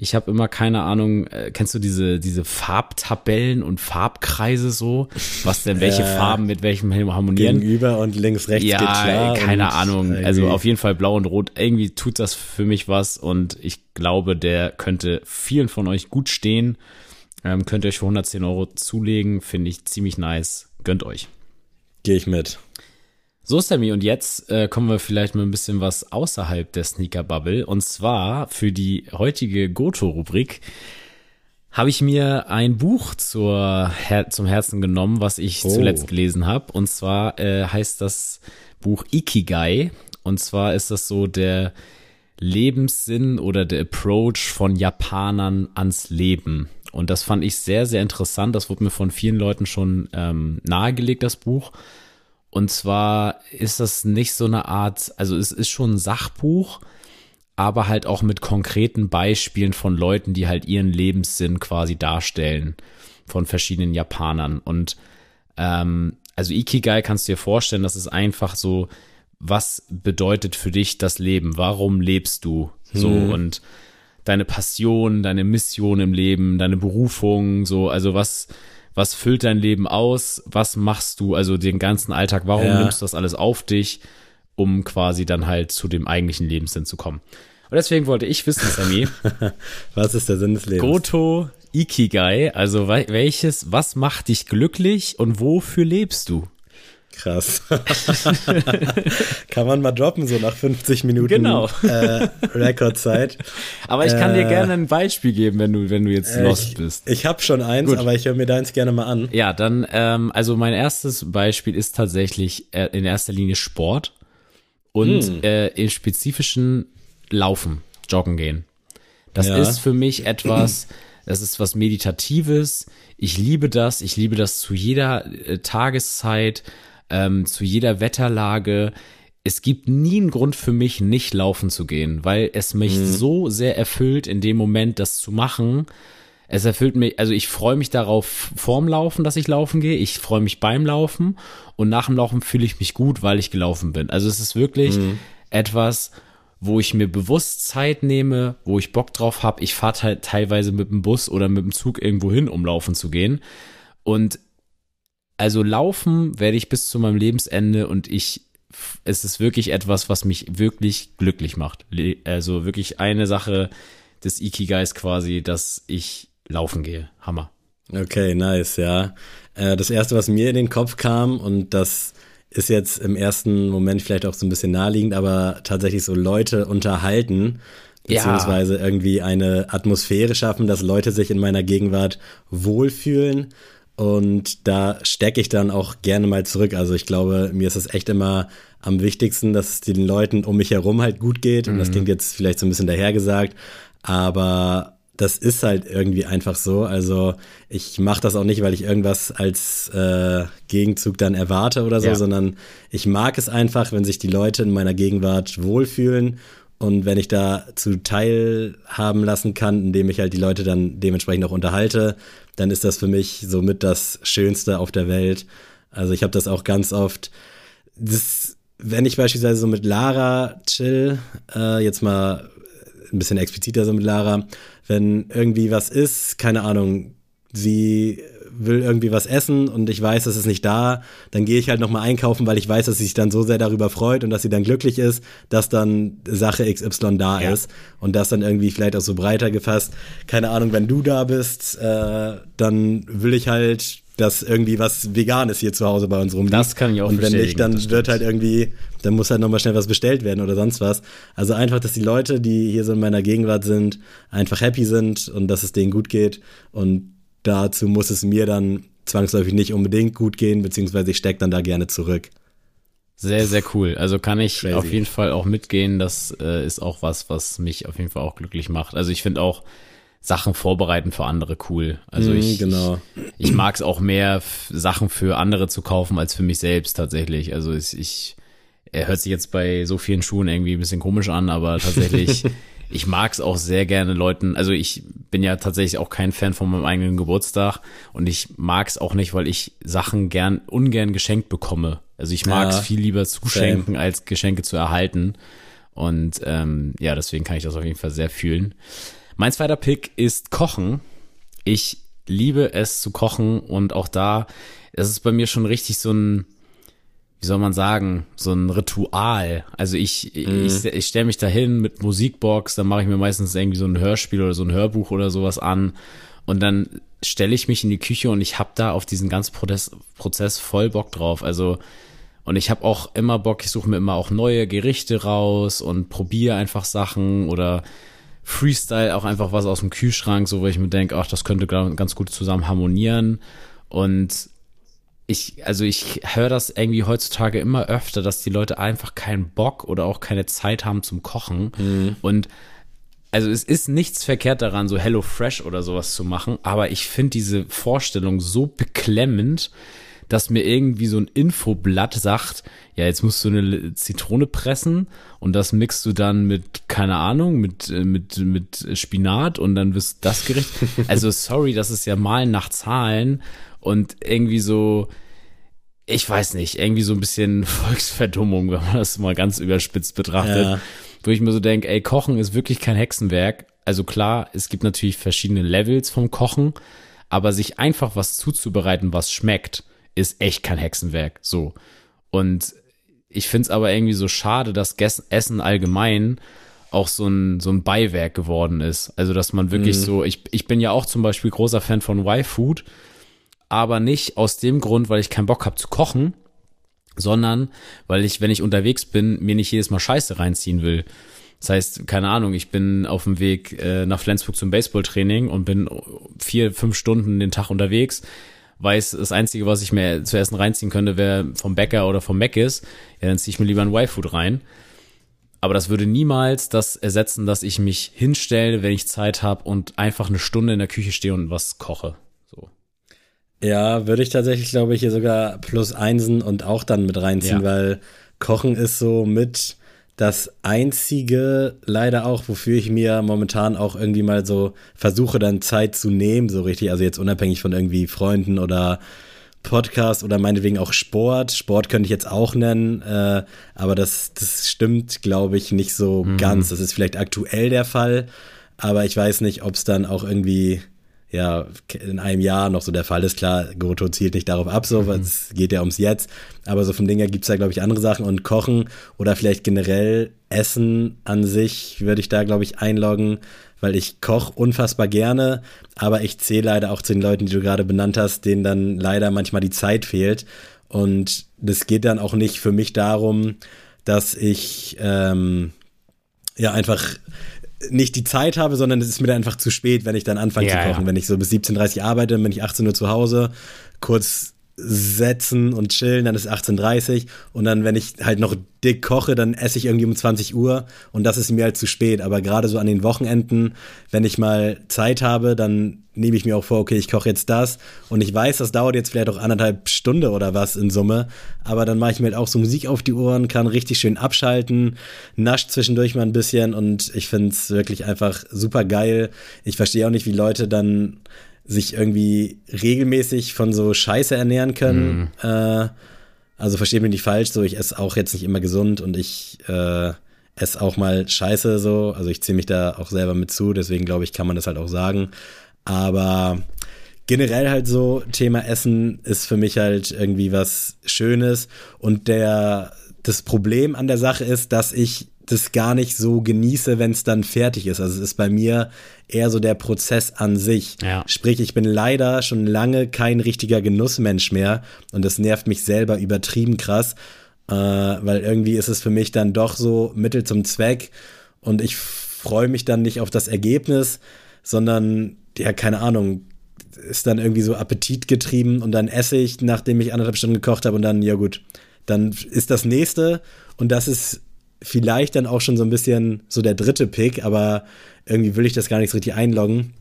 Speaker 2: Ich habe immer keine Ahnung, äh, kennst du diese, diese Farbtabellen und Farbkreise so? Was denn welche äh, Farben mit welchem harmonieren?
Speaker 1: Gegenüber und links, rechts
Speaker 2: ja, geht klar. keine Ahnung. Also auf jeden Fall blau und rot. Irgendwie tut das für mich was und ich glaube, der könnte vielen von euch gut stehen. Ähm, könnt ihr euch für 110 Euro zulegen. Finde ich ziemlich nice. Gönnt euch.
Speaker 1: Gehe ich mit.
Speaker 2: So, Sammy, und jetzt äh, kommen wir vielleicht mal ein bisschen was außerhalb der Sneaker-Bubble. Und zwar für die heutige Goto-Rubrik habe ich mir ein Buch zur Her zum Herzen genommen, was ich oh. zuletzt gelesen habe. Und zwar äh, heißt das Buch Ikigai. Und zwar ist das so der Lebenssinn oder der Approach von Japanern ans Leben. Und das fand ich sehr, sehr interessant. Das wurde mir von vielen Leuten schon ähm, nahegelegt, das Buch. Und zwar ist das nicht so eine Art, also es ist schon ein Sachbuch, aber halt auch mit konkreten Beispielen von Leuten, die halt ihren Lebenssinn quasi darstellen von verschiedenen Japanern. Und ähm, also Ikigai kannst du dir vorstellen, das ist einfach so, was bedeutet für dich das Leben? Warum lebst du so? Hm. Und deine Passion, deine Mission im Leben, deine Berufung, so, also was, was füllt dein Leben aus, was machst du, also den ganzen Alltag, warum ja. nimmst du das alles auf dich, um quasi dann halt zu dem eigentlichen Lebenssinn zu kommen. Und deswegen wollte ich wissen, Sammy.
Speaker 1: was ist der Sinn des Lebens?
Speaker 2: Goto Ikigai, also welches, was macht dich glücklich und wofür lebst du?
Speaker 1: Krass. kann man mal droppen, so nach 50 Minuten
Speaker 2: genau.
Speaker 1: äh, Rekordzeit.
Speaker 2: Aber ich kann äh, dir gerne ein Beispiel geben, wenn du, wenn du jetzt lost
Speaker 1: ich,
Speaker 2: bist.
Speaker 1: Ich habe schon eins, Gut. aber ich höre mir deins gerne mal an.
Speaker 2: Ja, dann, ähm, also mein erstes Beispiel ist tatsächlich äh, in erster Linie Sport und hm. äh, im spezifischen Laufen, Joggen gehen. Das ja. ist für mich etwas, das ist was Meditatives. Ich liebe das. Ich liebe das zu jeder äh, Tageszeit ähm, zu jeder Wetterlage. Es gibt nie einen Grund für mich, nicht laufen zu gehen, weil es mich mhm. so sehr erfüllt, in dem Moment das zu machen. Es erfüllt mich, also ich freue mich darauf vorm Laufen, dass ich laufen gehe. Ich freue mich beim Laufen und nach dem Laufen fühle ich mich gut, weil ich gelaufen bin. Also es ist wirklich mhm. etwas, wo ich mir bewusst Zeit nehme, wo ich Bock drauf habe. Ich fahre halt teilweise mit dem Bus oder mit dem Zug irgendwo hin, um laufen zu gehen. Und also laufen werde ich bis zu meinem Lebensende und ich, es ist wirklich etwas, was mich wirklich glücklich macht. Also wirklich eine Sache des Ikigais quasi, dass ich laufen gehe. Hammer.
Speaker 1: Okay, nice, ja. Äh, das erste, was mir in den Kopf kam und das ist jetzt im ersten Moment vielleicht auch so ein bisschen naheliegend, aber tatsächlich so Leute unterhalten, beziehungsweise ja. irgendwie eine Atmosphäre schaffen, dass Leute sich in meiner Gegenwart wohlfühlen und da stecke ich dann auch gerne mal zurück. Also ich glaube, mir ist es echt immer am wichtigsten, dass es den Leuten um mich herum halt gut geht. Und das mhm. klingt jetzt vielleicht so ein bisschen dahergesagt, aber das ist halt irgendwie einfach so. Also ich mache das auch nicht, weil ich irgendwas als äh, Gegenzug dann erwarte oder so, ja. sondern ich mag es einfach, wenn sich die Leute in meiner Gegenwart wohlfühlen und wenn ich da zu teilhaben lassen kann, indem ich halt die Leute dann dementsprechend auch unterhalte, dann ist das für mich somit das Schönste auf der Welt. Also ich habe das auch ganz oft. Das, wenn ich beispielsweise so mit Lara chill, äh, jetzt mal ein bisschen expliziter so mit Lara, wenn irgendwie was ist, keine Ahnung, sie will irgendwie was essen und ich weiß, es ist nicht da, dann gehe ich halt nochmal einkaufen, weil ich weiß, dass sie sich dann so sehr darüber freut und dass sie dann glücklich ist, dass dann Sache XY da ja. ist und das dann irgendwie vielleicht auch so breiter gefasst. Keine Ahnung, wenn du da bist, äh, dann will ich halt dass irgendwie was Veganes hier zu Hause bei uns rumliegt.
Speaker 2: Das kann ich auch
Speaker 1: Und wenn nicht, dann wird halt irgendwie, dann muss halt nochmal schnell was bestellt werden oder sonst was. Also einfach, dass die Leute, die hier so in meiner Gegenwart sind, einfach happy sind und dass es denen gut geht. Und dazu muss es mir dann zwangsläufig nicht unbedingt gut gehen, beziehungsweise ich stecke dann da gerne zurück.
Speaker 2: Sehr, sehr cool. Also kann ich Crazy. auf jeden Fall auch mitgehen. Das äh, ist auch was, was mich auf jeden Fall auch glücklich macht. Also ich finde auch Sachen vorbereiten für andere cool. Also mm, ich, genau. ich, ich mag es auch mehr, Sachen für andere zu kaufen als für mich selbst tatsächlich. Also ich, ich er hört sich jetzt bei so vielen Schuhen irgendwie ein bisschen komisch an, aber tatsächlich ich mag es auch sehr gerne Leuten, also ich bin ja tatsächlich auch kein Fan von meinem eigenen Geburtstag und ich mag es auch nicht, weil ich Sachen gern ungern geschenkt bekomme. Also ich mag es ja, viel lieber zuschenken, same. als Geschenke zu erhalten. Und ähm, ja, deswegen kann ich das auf jeden Fall sehr fühlen. Mein zweiter Pick ist Kochen. Ich liebe es zu kochen und auch da, es ist bei mir schon richtig so ein, wie soll man sagen, so ein Ritual. Also ich, mhm. ich, ich stelle mich dahin mit Musikbox, dann mache ich mir meistens irgendwie so ein Hörspiel oder so ein Hörbuch oder sowas an und dann stelle ich mich in die Küche und ich habe da auf diesen ganzen Prozess, Prozess voll Bock drauf. Also und ich habe auch immer Bock, ich suche mir immer auch neue Gerichte raus und probiere einfach Sachen oder Freestyle auch einfach was aus dem Kühlschrank, so wo ich mir denke, ach, das könnte ganz gut zusammen harmonieren. Und ich, also ich höre das irgendwie heutzutage immer öfter, dass die Leute einfach keinen Bock oder auch keine Zeit haben zum Kochen. Mhm. Und also es ist nichts verkehrt daran, so Hello Fresh oder sowas zu machen, aber ich finde diese Vorstellung so beklemmend, dass mir irgendwie so ein Infoblatt sagt, ja, jetzt musst du eine Zitrone pressen und das mixt du dann mit, keine Ahnung, mit, äh, mit, mit Spinat und dann wirst das Gericht. Also sorry, das ist ja Malen nach Zahlen und irgendwie so, ich weiß nicht, irgendwie so ein bisschen Volksverdummung, wenn man das mal ganz überspitzt betrachtet. Ja. Wo ich mir so denke, ey, Kochen ist wirklich kein Hexenwerk. Also klar, es gibt natürlich verschiedene Levels vom Kochen, aber sich einfach was zuzubereiten, was schmeckt, ist echt kein Hexenwerk. So. Und ich finde es aber irgendwie so schade, dass Essen allgemein auch so ein, so ein Beiwerk geworden ist. Also, dass man wirklich mhm. so, ich, ich bin ja auch zum Beispiel großer Fan von Y-Food, aber nicht aus dem Grund, weil ich keinen Bock habe zu kochen, sondern weil ich, wenn ich unterwegs bin, mir nicht jedes Mal Scheiße reinziehen will. Das heißt, keine Ahnung, ich bin auf dem Weg äh, nach Flensburg zum Baseballtraining und bin vier, fünf Stunden den Tag unterwegs weiß, das Einzige, was ich mir zu essen reinziehen könnte, wäre vom Bäcker oder vom Mc's. Ja, dann ziehe ich mir lieber ein Y-Food rein. Aber das würde niemals das ersetzen, dass ich mich hinstelle, wenn ich Zeit habe und einfach eine Stunde in der Küche stehe und was koche.
Speaker 1: Ja, würde ich tatsächlich, glaube ich, hier sogar plus einsen und auch dann mit reinziehen, ja. weil Kochen ist so mit das einzige, leider auch, wofür ich mir momentan auch irgendwie mal so versuche, dann Zeit zu nehmen, so richtig, also jetzt unabhängig von irgendwie Freunden oder Podcast oder meinetwegen auch Sport. Sport könnte ich jetzt auch nennen, äh, aber das, das stimmt, glaube ich, nicht so mhm. ganz. Das ist vielleicht aktuell der Fall, aber ich weiß nicht, ob es dann auch irgendwie ja in einem Jahr noch so der Fall ist. Klar, Goto zielt nicht darauf ab, so, mhm. weil es geht ja ums Jetzt. Aber so vom Ding her gibt es da, glaube ich, andere Sachen und Kochen oder vielleicht generell Essen an sich würde ich da, glaube ich, einloggen, weil ich koche unfassbar gerne, aber ich zähle leider auch zu den Leuten, die du gerade benannt hast, denen dann leider manchmal die Zeit fehlt. Und das geht dann auch nicht für mich darum, dass ich ähm, ja einfach nicht die Zeit habe, sondern es ist mir dann einfach zu spät, wenn ich dann anfange ja, zu kochen. Ja. Wenn ich so bis 17.30 Uhr arbeite, bin ich 18 Uhr zu Hause, kurz setzen und chillen, dann ist 18.30 und dann, wenn ich halt noch dick koche, dann esse ich irgendwie um 20 Uhr und das ist mir halt zu spät. Aber gerade so an den Wochenenden, wenn ich mal Zeit habe, dann nehme ich mir auch vor, okay, ich koche jetzt das und ich weiß, das dauert jetzt vielleicht auch anderthalb Stunde oder was in Summe, aber dann mache ich mir halt auch so Musik auf die Ohren, kann richtig schön abschalten, nascht zwischendurch mal ein bisschen und ich finde es wirklich einfach super geil. Ich verstehe auch nicht, wie Leute dann sich irgendwie regelmäßig von so Scheiße ernähren können. Mhm. Äh, also versteht mich nicht falsch, so ich esse auch jetzt nicht immer gesund und ich äh, esse auch mal Scheiße so. Also ich ziehe mich da auch selber mit zu, deswegen glaube ich, kann man das halt auch sagen. Aber generell halt so, Thema Essen ist für mich halt irgendwie was Schönes. Und der, das Problem an der Sache ist, dass ich das gar nicht so genieße, wenn es dann fertig ist. Also es ist bei mir eher so der Prozess an sich. Ja. Sprich, ich bin leider schon lange kein richtiger Genussmensch mehr und das nervt mich selber übertrieben krass, äh, weil irgendwie ist es für mich dann doch so Mittel zum Zweck und ich freue mich dann nicht auf das Ergebnis, sondern ja, keine Ahnung, ist dann irgendwie so appetitgetrieben und dann esse ich, nachdem ich anderthalb Stunden gekocht habe und dann, ja gut, dann ist das nächste und das ist vielleicht dann auch schon so ein bisschen so der dritte Pick, aber irgendwie will ich das gar nicht so richtig einloggen.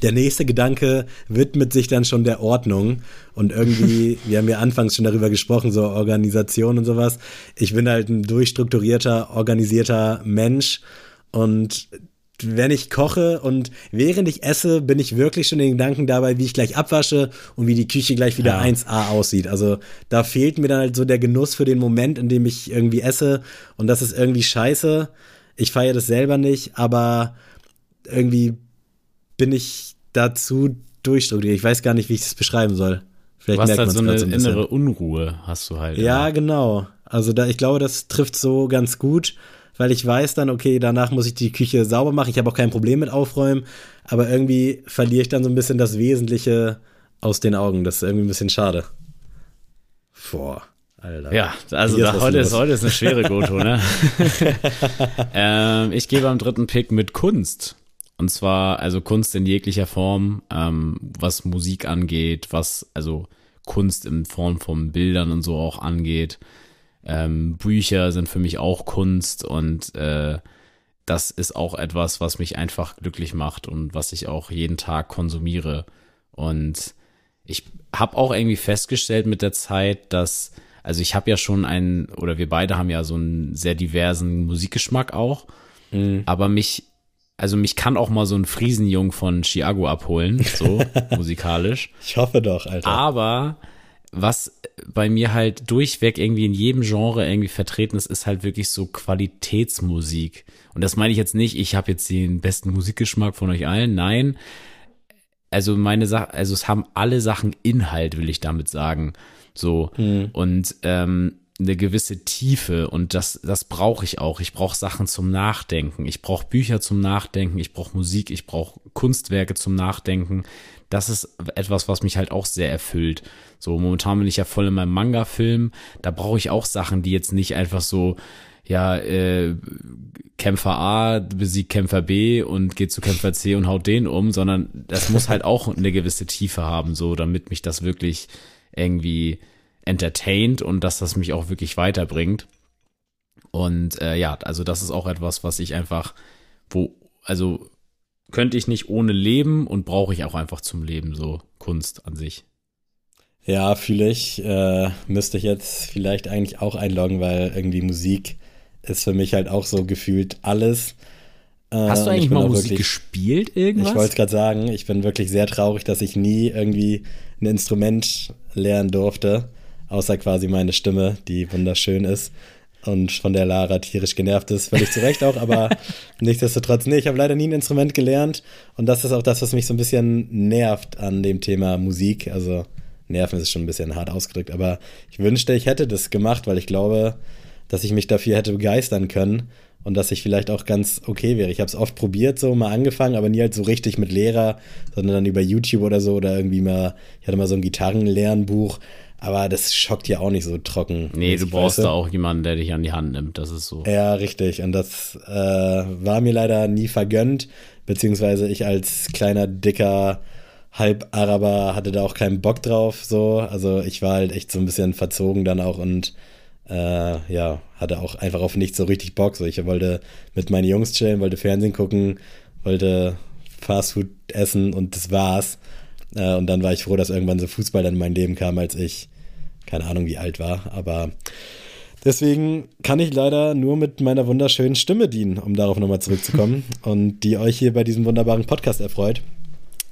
Speaker 1: Der nächste Gedanke widmet sich dann schon der Ordnung und irgendwie, wir haben ja anfangs schon darüber gesprochen, so Organisation und sowas. Ich bin halt ein durchstrukturierter, organisierter Mensch und wenn ich koche und während ich esse, bin ich wirklich schon den Gedanken dabei, wie ich gleich abwasche und wie die Küche gleich wieder ja. 1A aussieht. Also da fehlt mir dann halt so der Genuss für den Moment, in dem ich irgendwie esse und das ist irgendwie scheiße. Ich feiere das selber nicht, aber irgendwie bin ich dazu durchstrukturiert. Ich weiß gar nicht, wie ich das beschreiben soll.
Speaker 2: Vielleicht du hast halt so eine so ein innere Unruhe, hast du halt.
Speaker 1: Ja, ja, genau. Also da, ich glaube, das trifft so ganz gut, weil ich weiß dann, okay, danach muss ich die Küche sauber machen. Ich habe auch kein Problem mit Aufräumen, aber irgendwie verliere ich dann so ein bisschen das Wesentliche aus den Augen. Das ist irgendwie ein bisschen schade. Boah.
Speaker 2: Alter. Ja, also da, heute, ist, heute ist eine schwere Goto, ne? ähm, ich gebe am dritten Pick mit Kunst. Und zwar, also Kunst in jeglicher Form, ähm, was Musik angeht, was, also Kunst in Form von Bildern und so auch angeht. Ähm, Bücher sind für mich auch Kunst und äh, das ist auch etwas, was mich einfach glücklich macht und was ich auch jeden Tag konsumiere. Und ich habe auch irgendwie festgestellt mit der Zeit, dass, also ich habe ja schon einen, oder wir beide haben ja so einen sehr diversen Musikgeschmack auch, mhm. aber mich also mich kann auch mal so ein Friesenjung von Chiago abholen, so musikalisch.
Speaker 1: Ich hoffe doch, Alter.
Speaker 2: Aber was bei mir halt durchweg irgendwie in jedem Genre irgendwie vertreten ist, ist halt wirklich so Qualitätsmusik. Und das meine ich jetzt nicht, ich habe jetzt den besten Musikgeschmack von euch allen. Nein. Also meine Sache, also es haben alle Sachen Inhalt, will ich damit sagen. So. Hm. Und ähm, eine gewisse Tiefe und das, das brauche ich auch. Ich brauche Sachen zum Nachdenken. Ich brauche Bücher zum Nachdenken. Ich brauche Musik. Ich brauche Kunstwerke zum Nachdenken. Das ist etwas, was mich halt auch sehr erfüllt. So, momentan bin ich ja voll in meinem Manga-Film. Da brauche ich auch Sachen, die jetzt nicht einfach so, ja, äh, Kämpfer A besiegt Kämpfer B und geht zu Kämpfer C und haut den um, sondern das muss halt auch eine gewisse Tiefe haben, so, damit mich das wirklich irgendwie entertained und dass das mich auch wirklich weiterbringt. Und äh, ja, also das ist auch etwas, was ich einfach, wo, also könnte ich nicht ohne leben und brauche ich auch einfach zum Leben, so Kunst an sich.
Speaker 1: Ja, fühle ich. Äh, müsste ich jetzt vielleicht eigentlich auch einloggen, weil irgendwie Musik ist für mich halt auch so gefühlt alles.
Speaker 2: Äh, Hast du eigentlich mal Musik wirklich, gespielt irgendwas?
Speaker 1: Ich wollte es gerade sagen, ich bin wirklich sehr traurig, dass ich nie irgendwie ein Instrument lernen durfte außer quasi meine Stimme, die wunderschön ist und von der Lara tierisch genervt ist, völlig zu Recht auch, aber nichtsdestotrotz, nee, ich habe leider nie ein Instrument gelernt und das ist auch das, was mich so ein bisschen nervt an dem Thema Musik, also nerven ist schon ein bisschen hart ausgedrückt, aber ich wünschte, ich hätte das gemacht, weil ich glaube, dass ich mich dafür hätte begeistern können und dass ich vielleicht auch ganz okay wäre. Ich habe es oft probiert, so mal angefangen, aber nie halt so richtig mit Lehrer, sondern dann über YouTube oder so oder irgendwie mal, ich hatte mal so ein Gitarrenlernbuch, aber das schockt ja auch nicht so trocken.
Speaker 2: Nee, du brauchst da auch jemanden, der dich an die Hand nimmt. Das ist so.
Speaker 1: Ja, richtig. Und das äh, war mir leider nie vergönnt. Beziehungsweise ich als kleiner, dicker Halb-Araber hatte da auch keinen Bock drauf. So. Also ich war halt echt so ein bisschen verzogen dann auch und äh, ja, hatte auch einfach auf nichts so richtig Bock. So, ich wollte mit meinen Jungs chillen, wollte Fernsehen gucken, wollte Fastfood essen und das war's. Äh, und dann war ich froh, dass irgendwann so Fußball dann in mein Leben kam, als ich keine Ahnung, wie alt war, aber deswegen kann ich leider nur mit meiner wunderschönen Stimme dienen, um darauf nochmal zurückzukommen und die euch hier bei diesem wunderbaren Podcast erfreut.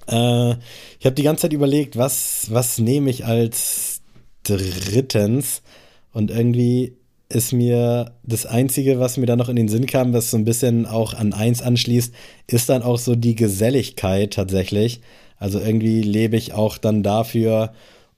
Speaker 1: Äh, ich habe die ganze Zeit überlegt, was, was nehme ich als drittens und irgendwie ist mir das Einzige, was mir da noch in den Sinn kam, was so ein bisschen auch an eins anschließt, ist dann auch so die Geselligkeit tatsächlich. Also irgendwie lebe ich auch dann dafür,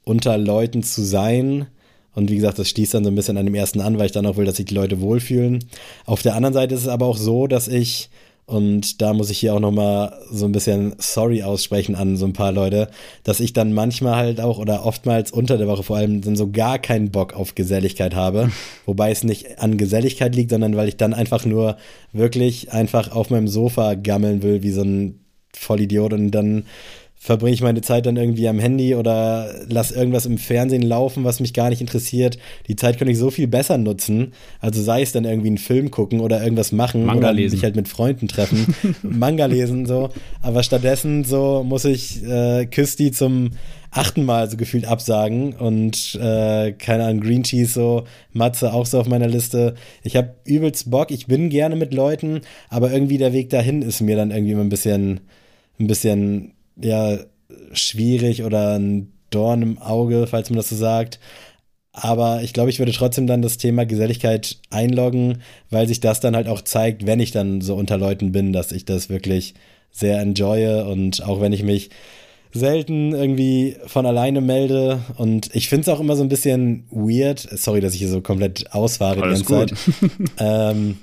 Speaker 1: unter Leuten zu sein. Und wie gesagt, das stieß dann so ein bisschen an dem ersten an, weil ich dann auch will, dass sich die Leute wohlfühlen. Auf der anderen Seite ist es aber auch so, dass ich, und da muss ich hier auch nochmal so ein bisschen sorry aussprechen an so ein paar Leute, dass ich dann manchmal halt auch oder oftmals unter der Woche vor allem dann so gar keinen Bock auf Geselligkeit habe. Wobei es nicht an Geselligkeit liegt, sondern weil ich dann einfach nur wirklich einfach auf meinem Sofa gammeln will, wie so ein Vollidiot und dann verbringe ich meine Zeit dann irgendwie am Handy oder lass irgendwas im Fernsehen laufen, was mich gar nicht interessiert. Die Zeit könnte ich so viel besser nutzen. Also sei es dann irgendwie einen Film gucken oder irgendwas machen
Speaker 2: Manga
Speaker 1: oder
Speaker 2: lesen.
Speaker 1: sich halt mit Freunden treffen, Manga lesen so. Aber stattdessen so muss ich äh, Küsti zum achten Mal so gefühlt absagen und äh, keine Ahnung, Green Cheese so, Matze auch so auf meiner Liste. Ich habe übelst Bock, ich bin gerne mit Leuten, aber irgendwie der Weg dahin ist mir dann irgendwie immer ein bisschen, ein bisschen ja schwierig oder ein Dorn im Auge, falls man das so sagt. Aber ich glaube, ich würde trotzdem dann das Thema Geselligkeit einloggen, weil sich das dann halt auch zeigt, wenn ich dann so unter Leuten bin, dass ich das wirklich sehr enjoye. Und auch wenn ich mich selten irgendwie von alleine melde. Und ich finde es auch immer so ein bisschen weird, sorry, dass ich hier so komplett ausfahre
Speaker 2: Alles die ganze
Speaker 1: Zeit, ähm,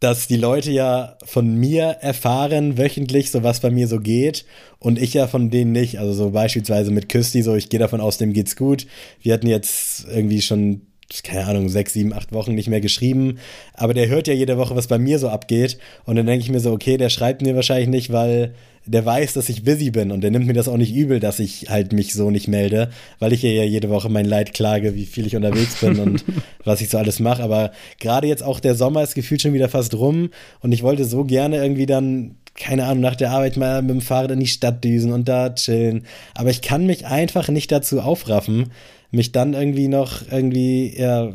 Speaker 1: dass die Leute ja von mir erfahren wöchentlich, so was bei mir so geht und ich ja von denen nicht. Also so beispielsweise mit Küsti, so ich gehe davon aus, dem geht's gut. Wir hatten jetzt irgendwie schon keine Ahnung, sechs, sieben, acht Wochen nicht mehr geschrieben. Aber der hört ja jede Woche, was bei mir so abgeht. Und dann denke ich mir so, okay, der schreibt mir wahrscheinlich nicht, weil der weiß, dass ich busy bin. Und der nimmt mir das auch nicht übel, dass ich halt mich so nicht melde, weil ich ja jede Woche mein Leid klage, wie viel ich unterwegs bin und was ich so alles mache. Aber gerade jetzt auch der Sommer ist gefühlt schon wieder fast rum. Und ich wollte so gerne irgendwie dann keine Ahnung, nach der Arbeit mal mit dem Fahrrad in die Stadt düsen und da chillen. Aber ich kann mich einfach nicht dazu aufraffen, mich dann irgendwie noch irgendwie ja,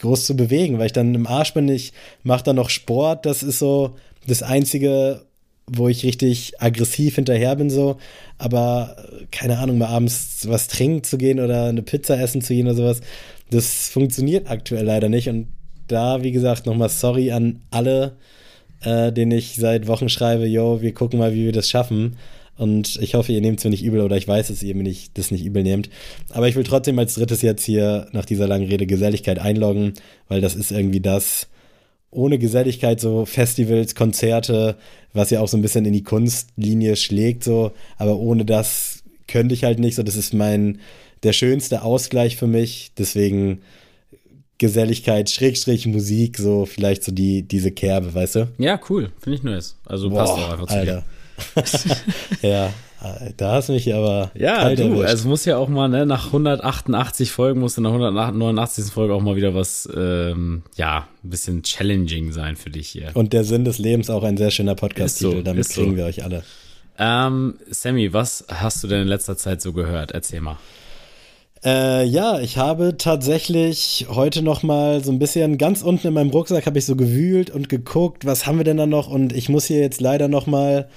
Speaker 1: groß zu bewegen, weil ich dann im Arsch bin. Ich mache dann noch Sport. Das ist so das Einzige, wo ich richtig aggressiv hinterher bin, so. Aber keine Ahnung, mal abends was trinken zu gehen oder eine Pizza essen zu gehen oder sowas, das funktioniert aktuell leider nicht. Und da, wie gesagt, nochmal sorry an alle, äh, denen ich seit Wochen schreibe, yo, wir gucken mal, wie wir das schaffen. Und ich hoffe, ihr nehmt es mir nicht übel oder ich weiß, dass ihr mir nicht, das nicht übel nehmt. Aber ich will trotzdem als drittes jetzt hier nach dieser langen Rede Geselligkeit einloggen, weil das ist irgendwie das, ohne Geselligkeit so Festivals, Konzerte, was ja auch so ein bisschen in die Kunstlinie schlägt, so. Aber ohne das könnte ich halt nicht so. Das ist mein, der schönste Ausgleich für mich. Deswegen Geselligkeit, Schrägstrich Musik, so vielleicht so die, diese Kerbe, weißt du?
Speaker 2: Ja, cool. Finde ich nice. Also Boah, passt auch einfach zu Alter. dir.
Speaker 1: Ja, da hast du mich aber.
Speaker 2: Ja, du, erwischt. also muss ja auch mal, ne, nach 188 Folgen muss in der 189. Folge auch mal wieder was, ähm, ja, ein bisschen challenging sein für dich hier.
Speaker 1: Und der Sinn des Lebens auch ein sehr schöner Podcast-Titel, so, damit kriegen so. wir euch alle.
Speaker 2: Ähm, Sammy, was hast du denn in letzter Zeit so gehört? Erzähl mal.
Speaker 1: Äh, ja, ich habe tatsächlich heute noch mal so ein bisschen ganz unten in meinem Rucksack habe ich so gewühlt und geguckt, was haben wir denn da noch und ich muss hier jetzt leider noch mal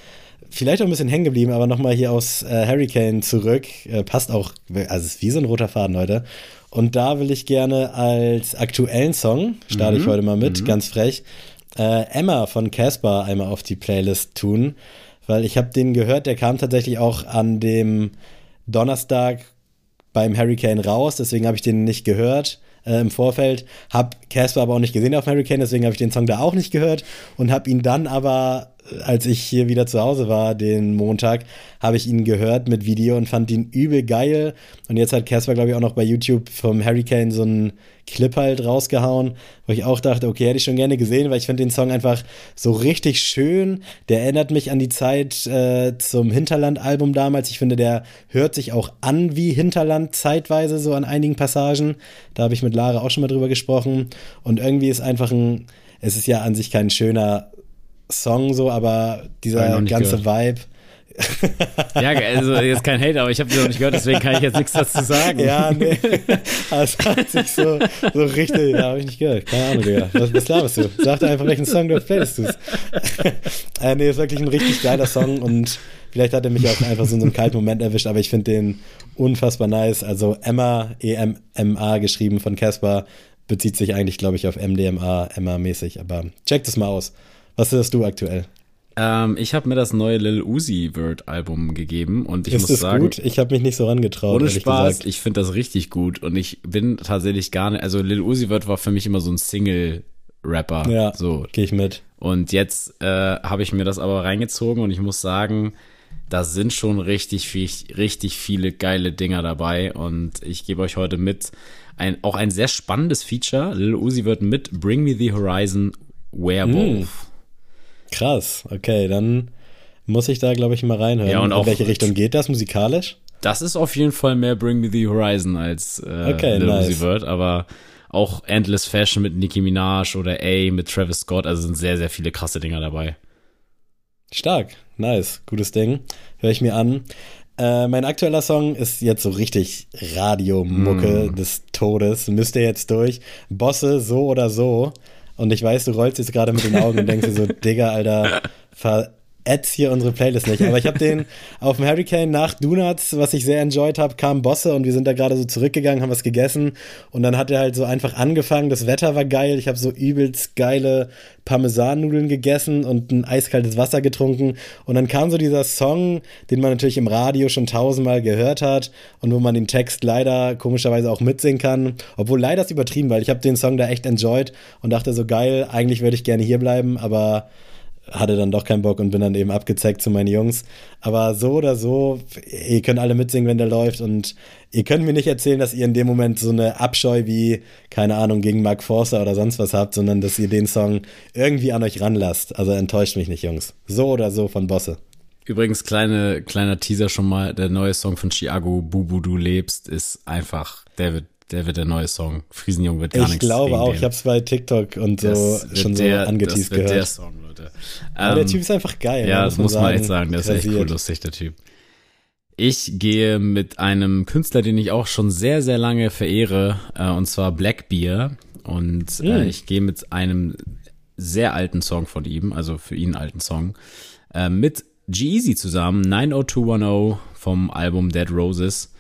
Speaker 1: vielleicht auch ein bisschen hängen geblieben, aber nochmal hier aus äh, Hurricane zurück. Äh, passt auch, also ist wie so ein roter Faden heute. Und da will ich gerne als aktuellen Song, starte mhm. ich heute mal mit, mhm. ganz frech, äh, Emma von Casper einmal auf die Playlist tun, weil ich habe den gehört, der kam tatsächlich auch an dem Donnerstag beim Hurricane raus, deswegen habe ich den nicht gehört äh, im Vorfeld, habe Casper aber auch nicht gesehen auf Hurricane, deswegen habe ich den Song da auch nicht gehört und habe ihn dann aber als ich hier wieder zu Hause war, den Montag, habe ich ihn gehört mit Video und fand ihn übel geil. Und jetzt hat Casper, glaube ich, auch noch bei YouTube vom Hurricane so einen Clip halt rausgehauen, wo ich auch dachte, okay, hätte ich schon gerne gesehen, weil ich finde den Song einfach so richtig schön. Der erinnert mich an die Zeit äh, zum Hinterland-Album damals. Ich finde, der hört sich auch an wie Hinterland zeitweise, so an einigen Passagen. Da habe ich mit Lara auch schon mal drüber gesprochen. Und irgendwie ist einfach ein, es ist ja an sich kein schöner Song so, aber dieser ganze gehört. Vibe.
Speaker 2: ja, also jetzt kein Hate, aber ich habe sie noch nicht gehört, deswegen kann ich jetzt nichts dazu sagen.
Speaker 1: Ja, nee. Das hat sich so, so richtig, ja, habe ich nicht gehört. Keine Ahnung, Digga. Was, was laberst du? Sag dir einfach, welchen Song du playlist tust. äh, nee, ist wirklich ein richtig geiler Song und vielleicht hat er mich auch einfach so in so einem kalten Moment erwischt, aber ich finde den unfassbar nice. Also Emma, E-M-M-A geschrieben von Casper, bezieht sich eigentlich, glaube ich, auf MDMA, Emma-mäßig, aber check das mal aus. Was hörst du aktuell?
Speaker 2: Ähm, ich habe mir das neue Lil Uzi Vert Album gegeben und ich Ist muss sagen, gut?
Speaker 1: Ich habe mich nicht so rangetraut.
Speaker 2: Ohne Spaß, gesagt. ich finde das richtig gut und ich bin tatsächlich gar nicht. Also Lil Uzi Vert war für mich immer so ein Single Rapper.
Speaker 1: Ja,
Speaker 2: so
Speaker 1: gehe ich mit.
Speaker 2: Und jetzt äh, habe ich mir das aber reingezogen und ich muss sagen, da sind schon richtig viel, richtig viele geile Dinger dabei und ich gebe euch heute mit ein auch ein sehr spannendes Feature. Lil Uzi wird mit Bring Me the Horizon Werewolf.
Speaker 1: Krass, okay, dann muss ich da, glaube ich, mal reinhören. Ja, und In welche Richtung geht das musikalisch?
Speaker 2: Das ist auf jeden Fall mehr Bring Me the Horizon als äh, okay, Lil nice. Vert, aber auch Endless Fashion mit Nicki Minaj oder A mit Travis Scott, also sind sehr, sehr viele krasse Dinger dabei.
Speaker 1: Stark, nice, gutes Ding. Höre ich mir an. Äh, mein aktueller Song ist jetzt so richtig Radiomucke mm. des Todes. Müsst ihr jetzt durch. Bosse so oder so und ich weiß, du rollst jetzt gerade mit den Augen und denkst dir so, Digga, Alter, ver adds hier unsere Playlist nicht. Aber ich habe den auf dem Hurricane nach Donuts, was ich sehr enjoyed habe, kam Bosse und wir sind da gerade so zurückgegangen, haben was gegessen und dann hat er halt so einfach angefangen. Das Wetter war geil. Ich habe so übelst geile Parmesannudeln gegessen und ein eiskaltes Wasser getrunken und dann kam so dieser Song, den man natürlich im Radio schon tausendmal gehört hat und wo man den Text leider komischerweise auch mitsingen kann. Obwohl leider ist übertrieben, weil ich habe den Song da echt enjoyed und dachte so geil, eigentlich würde ich gerne hier bleiben, aber hatte dann doch keinen Bock und bin dann eben abgezeigt zu meinen Jungs. Aber so oder so, ihr könnt alle mitsingen, wenn der läuft und ihr könnt mir nicht erzählen, dass ihr in dem Moment so eine Abscheu wie, keine Ahnung, gegen Mark Forster oder sonst was habt, sondern dass ihr den Song irgendwie an euch ranlasst. Also enttäuscht mich nicht, Jungs. So oder so von Bosse.
Speaker 2: Übrigens, kleine, kleiner Teaser schon mal, der neue Song von Chiago, Bubu, du lebst, ist einfach, der wird der wird der neue Song. Friesenjung wird gar
Speaker 1: ich nichts. Ich glaube auch, ich habe es bei TikTok und so schon der, so angeteased gehört. Der Song,
Speaker 2: Aber
Speaker 1: ähm, der Typ ist einfach geil.
Speaker 2: Ja, das muss man, sagen. echt sagen. Der ist echt cool lustig, der Typ. Ich gehe mit einem Künstler, den ich auch schon sehr, sehr lange verehre, äh, und zwar Blackbeer. Und äh, mm. ich gehe mit einem sehr alten Song von ihm, also für ihn alten Song, äh, mit G-Eazy zusammen, 90210 vom Album Dead Roses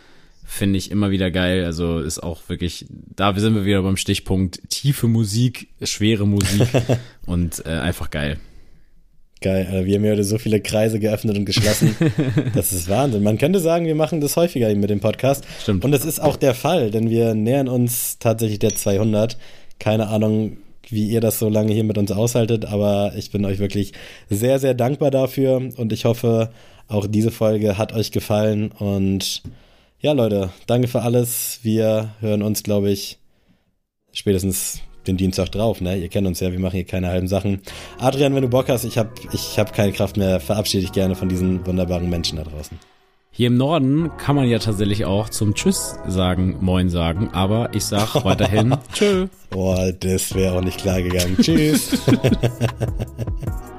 Speaker 2: finde ich immer wieder geil. Also ist auch wirklich, da sind wir wieder beim Stichpunkt tiefe Musik, schwere Musik und äh, einfach geil.
Speaker 1: Geil, also wir haben ja heute so viele Kreise geöffnet und geschlossen. das ist Wahnsinn. Man könnte sagen, wir machen das häufiger mit dem Podcast.
Speaker 2: Stimmt.
Speaker 1: Und das ist auch der Fall, denn wir nähern uns tatsächlich der 200. Keine Ahnung, wie ihr das so lange hier mit uns aushaltet, aber ich bin euch wirklich sehr, sehr dankbar dafür und ich hoffe, auch diese Folge hat euch gefallen und ja, Leute, danke für alles. Wir hören uns, glaube ich, spätestens den Dienstag drauf, ne? Ihr kennt uns ja, wir machen hier keine halben Sachen. Adrian, wenn du Bock hast, ich habe ich hab keine Kraft mehr, verabschiede dich gerne von diesen wunderbaren Menschen da draußen.
Speaker 2: Hier im Norden kann man ja tatsächlich auch zum Tschüss sagen, Moin sagen, aber ich sag weiterhin Tschö.
Speaker 1: Boah, das wäre auch nicht klar gegangen. Tschüss.